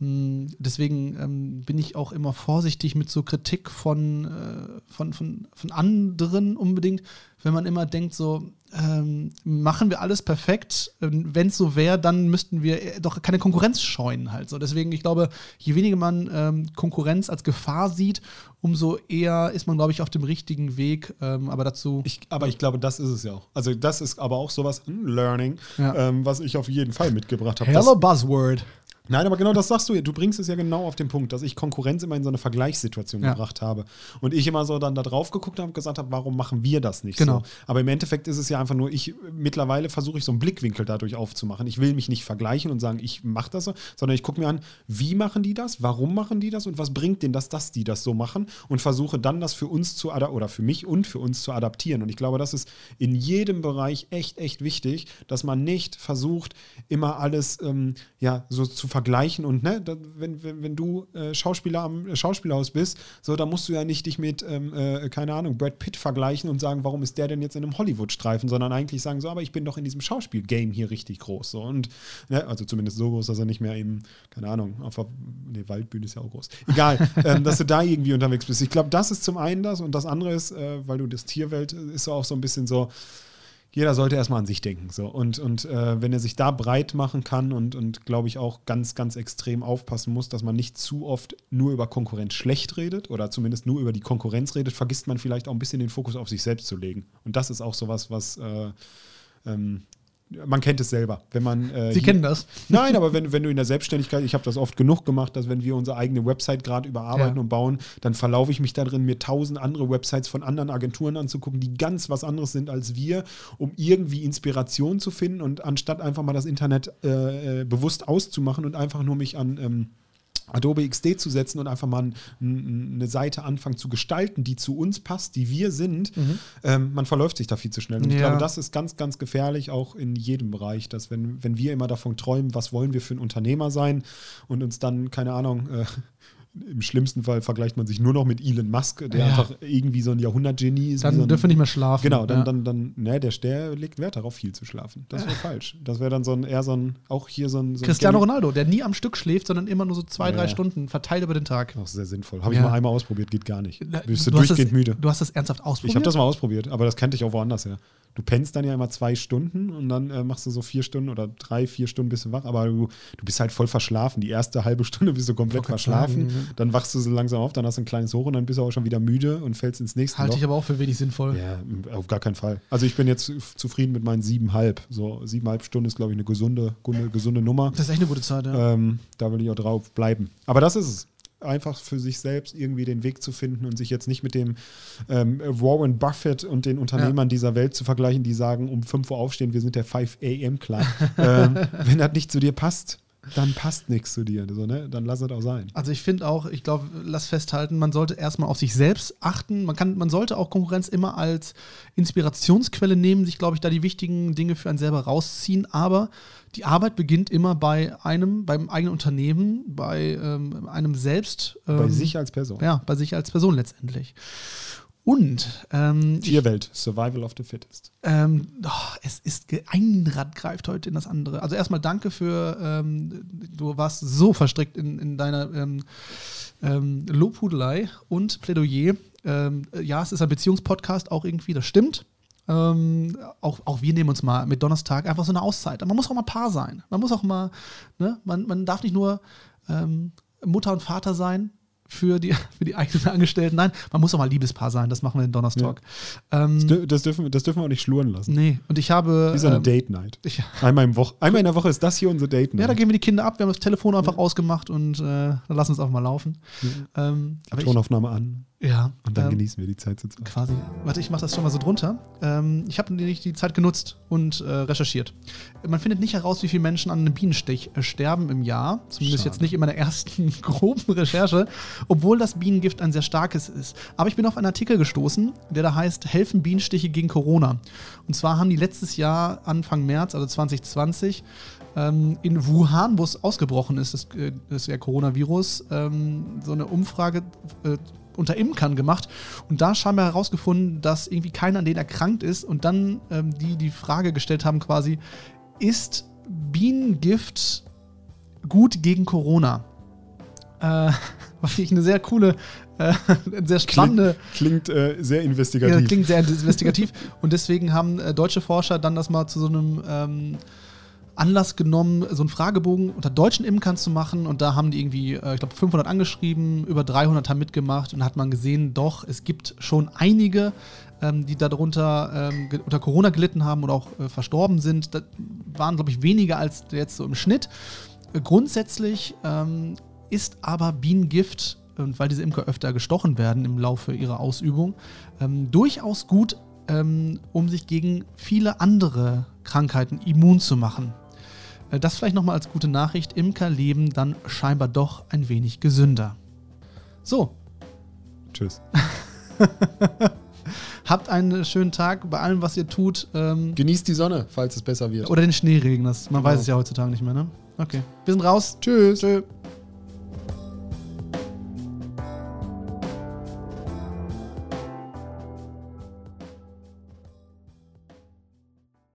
Hm, deswegen ähm, bin ich auch immer vorsichtig mit so Kritik von, äh, von, von, von anderen unbedingt, wenn man immer denkt, so, ähm, machen wir alles perfekt. Ähm, Wenn es so wäre, dann müssten wir äh, doch keine Konkurrenz scheuen halt. So. Deswegen, ich glaube, je weniger man ähm, Konkurrenz als Gefahr sieht, umso eher ist man, glaube ich, auf dem richtigen Weg. Ähm, aber dazu. Ich, aber ich glaube, das ist es ja auch. Also, das ist aber auch sowas, hm, Learning, ja. Ähm, was ich auf jeden Fall mitgebracht habe. Hello Buzzword. Nein, aber genau das sagst du. Du bringst es ja genau auf den Punkt, dass ich Konkurrenz immer in so eine Vergleichssituation ja. gebracht habe. Und ich immer so dann da drauf geguckt habe und gesagt habe, warum machen wir das nicht genau. so? Aber im Endeffekt ist es ja einfach nur, ich mittlerweile versuche ich so einen Blickwinkel dadurch aufzumachen. Ich will mich nicht vergleichen und sagen, ich mache das so, sondern ich gucke mir an, wie machen die das, warum machen die das und was bringt denen das, dass die das so machen und versuche dann das für uns zu oder für mich und für uns zu adaptieren. Und ich glaube, das ist in jedem Bereich echt, echt wichtig, dass man nicht versucht, immer alles ähm, ja, so zu vergleichen und ne, da, wenn, wenn, wenn du äh, Schauspieler am Schauspielhaus bist, so, da musst du ja nicht dich mit, ähm, äh, keine Ahnung, Brad Pitt vergleichen und sagen, warum ist der denn jetzt in einem Hollywood-Streifen, sondern eigentlich sagen so, aber ich bin doch in diesem Schauspiel-Game hier richtig groß. So. Und, ne, also zumindest so groß, dass er nicht mehr eben, keine Ahnung, auf der nee, Waldbühne ist ja auch groß. Egal, ähm, dass du da irgendwie unterwegs bist. Ich glaube, das ist zum einen das und das andere ist, äh, weil du das Tierwelt ist so auch so ein bisschen so, jeder sollte erstmal an sich denken. So. Und, und äh, wenn er sich da breit machen kann und, und glaube ich auch ganz, ganz extrem aufpassen muss, dass man nicht zu oft nur über Konkurrenz schlecht redet oder zumindest nur über die Konkurrenz redet, vergisst man vielleicht auch ein bisschen den Fokus auf sich selbst zu legen. Und das ist auch sowas, was äh, ähm, man kennt es selber. Wenn man, äh, Sie kennen das? Nein, aber wenn, wenn du in der Selbstständigkeit, ich habe das oft genug gemacht, dass wenn wir unsere eigene Website gerade überarbeiten ja. und bauen, dann verlaufe ich mich da drin, mir tausend andere Websites von anderen Agenturen anzugucken, die ganz was anderes sind als wir, um irgendwie Inspiration zu finden und anstatt einfach mal das Internet äh, äh bewusst auszumachen und einfach nur mich an ähm, Adobe XD zu setzen und einfach mal eine Seite anfangen zu gestalten, die zu uns passt, die wir sind, mhm. ähm, man verläuft sich da viel zu schnell. Und ja. ich glaube, das ist ganz, ganz gefährlich, auch in jedem Bereich, dass wenn, wenn wir immer davon träumen, was wollen wir für ein Unternehmer sein und uns dann, keine Ahnung, äh, im schlimmsten Fall vergleicht man sich nur noch mit Elon Musk, der ja. einfach irgendwie so ein Jahrhundertgenie ist. Dann so ein, dürfen wir nicht mehr schlafen. Genau, dann, ja. dann, dann, ne, der, der legt Wert darauf, viel zu schlafen. Das wäre falsch. Das wäre dann so ein, eher so ein, auch hier so ein. So Cristiano Ronaldo, der nie am Stück schläft, sondern immer nur so zwei, drei Stunden verteilt über den Tag. Auch sehr sinnvoll. Habe ich mal einmal ausprobiert, geht gar nicht. Bist du, du durchgehend das, müde. Du hast das ernsthaft ausprobiert? Ich habe das mal ausprobiert, aber das kannte ich auch woanders her du pennst dann ja immer zwei Stunden und dann äh, machst du so vier Stunden oder drei, vier Stunden bist du wach, aber du, du bist halt voll verschlafen. Die erste halbe Stunde bist du komplett verschlafen, sagen, dann wachst du so langsam auf, dann hast du ein kleines Hoch und dann bist du auch schon wieder müde und fällst ins nächste Halte ich aber auch für wenig sinnvoll. Ja, auf gar keinen Fall. Also ich bin jetzt zufrieden mit meinen siebenhalb. So siebenhalb Stunden ist, glaube ich, eine gesunde, gesunde, gesunde Nummer. Das ist echt eine gute Zeit, ja. Ähm, da will ich auch drauf bleiben. Aber das ist es einfach für sich selbst irgendwie den Weg zu finden und sich jetzt nicht mit dem ähm, Warren Buffett und den Unternehmern ja. dieser Welt zu vergleichen, die sagen, um 5 Uhr aufstehen, wir sind der 5 AM Club. ähm, wenn das nicht zu dir passt, dann passt nichts zu dir. So, ne? Dann lass es auch sein. Also ich finde auch, ich glaube, lass festhalten, man sollte erstmal auf sich selbst achten. Man, kann, man sollte auch Konkurrenz immer als Inspirationsquelle nehmen, sich, glaube ich, da die wichtigen Dinge für einen selber rausziehen. Aber die Arbeit beginnt immer bei einem, beim eigenen Unternehmen, bei ähm, einem selbst. Ähm, bei sich als Person. Ja, bei sich als Person letztendlich. Und ähm, Tierwelt, Survival of the Fittest. Ähm, oh, es ist ein Rad greift heute in das andere. Also erstmal danke für, ähm, du warst so verstrickt in, in deiner ähm, ähm, Lobhudelei und Plädoyer. Ähm, ja, es ist ein Beziehungspodcast auch irgendwie, das stimmt. Ähm, auch, auch wir nehmen uns mal mit Donnerstag einfach so eine Auszeit. Man muss auch mal Paar sein. Man muss auch mal, ne, man, man darf nicht nur ähm, Mutter und Vater sein für die, für die eigenen Angestellten. Nein, man muss auch mal Liebespaar sein, das machen wir in Donnerstag. Ja. Ähm, das, das, dürfen, das dürfen wir auch nicht schluren lassen. Nee, und ich habe. Wie so eine ähm, Date Night. Ich, einmal, im Woche, einmal in der Woche ist das hier unsere Date Night. Ja, da gehen wir die Kinder ab, wir haben das Telefon einfach ja. ausgemacht und äh, dann lassen wir es auch mal laufen. Ja. Ähm, Tonaufnahme an. Ja. Und dann ähm, genießen wir die Zeit zu zweit. Quasi. Warte, ich mache das schon mal so drunter. Ähm, ich habe nicht die Zeit genutzt und äh, recherchiert. Man findet nicht heraus, wie viele Menschen an einem Bienenstich äh, sterben im Jahr. Zumindest Schade. jetzt nicht in meiner ersten groben Recherche, obwohl das Bienengift ein sehr starkes ist. Aber ich bin auf einen Artikel gestoßen, der da heißt, helfen Bienenstiche gegen Corona. Und zwar haben die letztes Jahr, Anfang März, also 2020, ähm, in Wuhan, wo es ausgebrochen ist, das, äh, das ja Coronavirus, ähm, so eine Umfrage äh, unter Imkern gemacht und da scheinbar herausgefunden, dass irgendwie keiner an denen erkrankt ist und dann ähm, die die Frage gestellt haben quasi, ist Bienengift gut gegen Corona? Äh, was ich eine sehr coole, äh, sehr spannende. Klingt, klingt äh, sehr investigativ. Ja, klingt sehr investigativ. und deswegen haben äh, deutsche Forscher dann das mal zu so einem ähm, Anlass genommen, so einen Fragebogen unter deutschen Imkern zu machen. Und da haben die irgendwie, äh, ich glaube, 500 angeschrieben, über 300 haben mitgemacht. Und hat man gesehen, doch, es gibt schon einige, ähm, die darunter ähm, unter Corona gelitten haben oder auch äh, verstorben sind. Das waren, glaube ich, weniger als jetzt so im Schnitt. Äh, grundsätzlich ähm, ist aber Bienengift, und weil diese Imker öfter gestochen werden im Laufe ihrer Ausübung, ähm, durchaus gut ähm, um sich gegen viele andere Krankheiten immun zu machen. Äh, das vielleicht nochmal als gute Nachricht. Imker leben dann scheinbar doch ein wenig gesünder. So. Tschüss. Habt einen schönen Tag bei allem, was ihr tut. Ähm Genießt die Sonne, falls es besser wird. Oder den Schneeregen. Das, man genau. weiß es ja heutzutage nicht mehr, ne? Okay. Wir sind raus. Tschüss. Tschüss.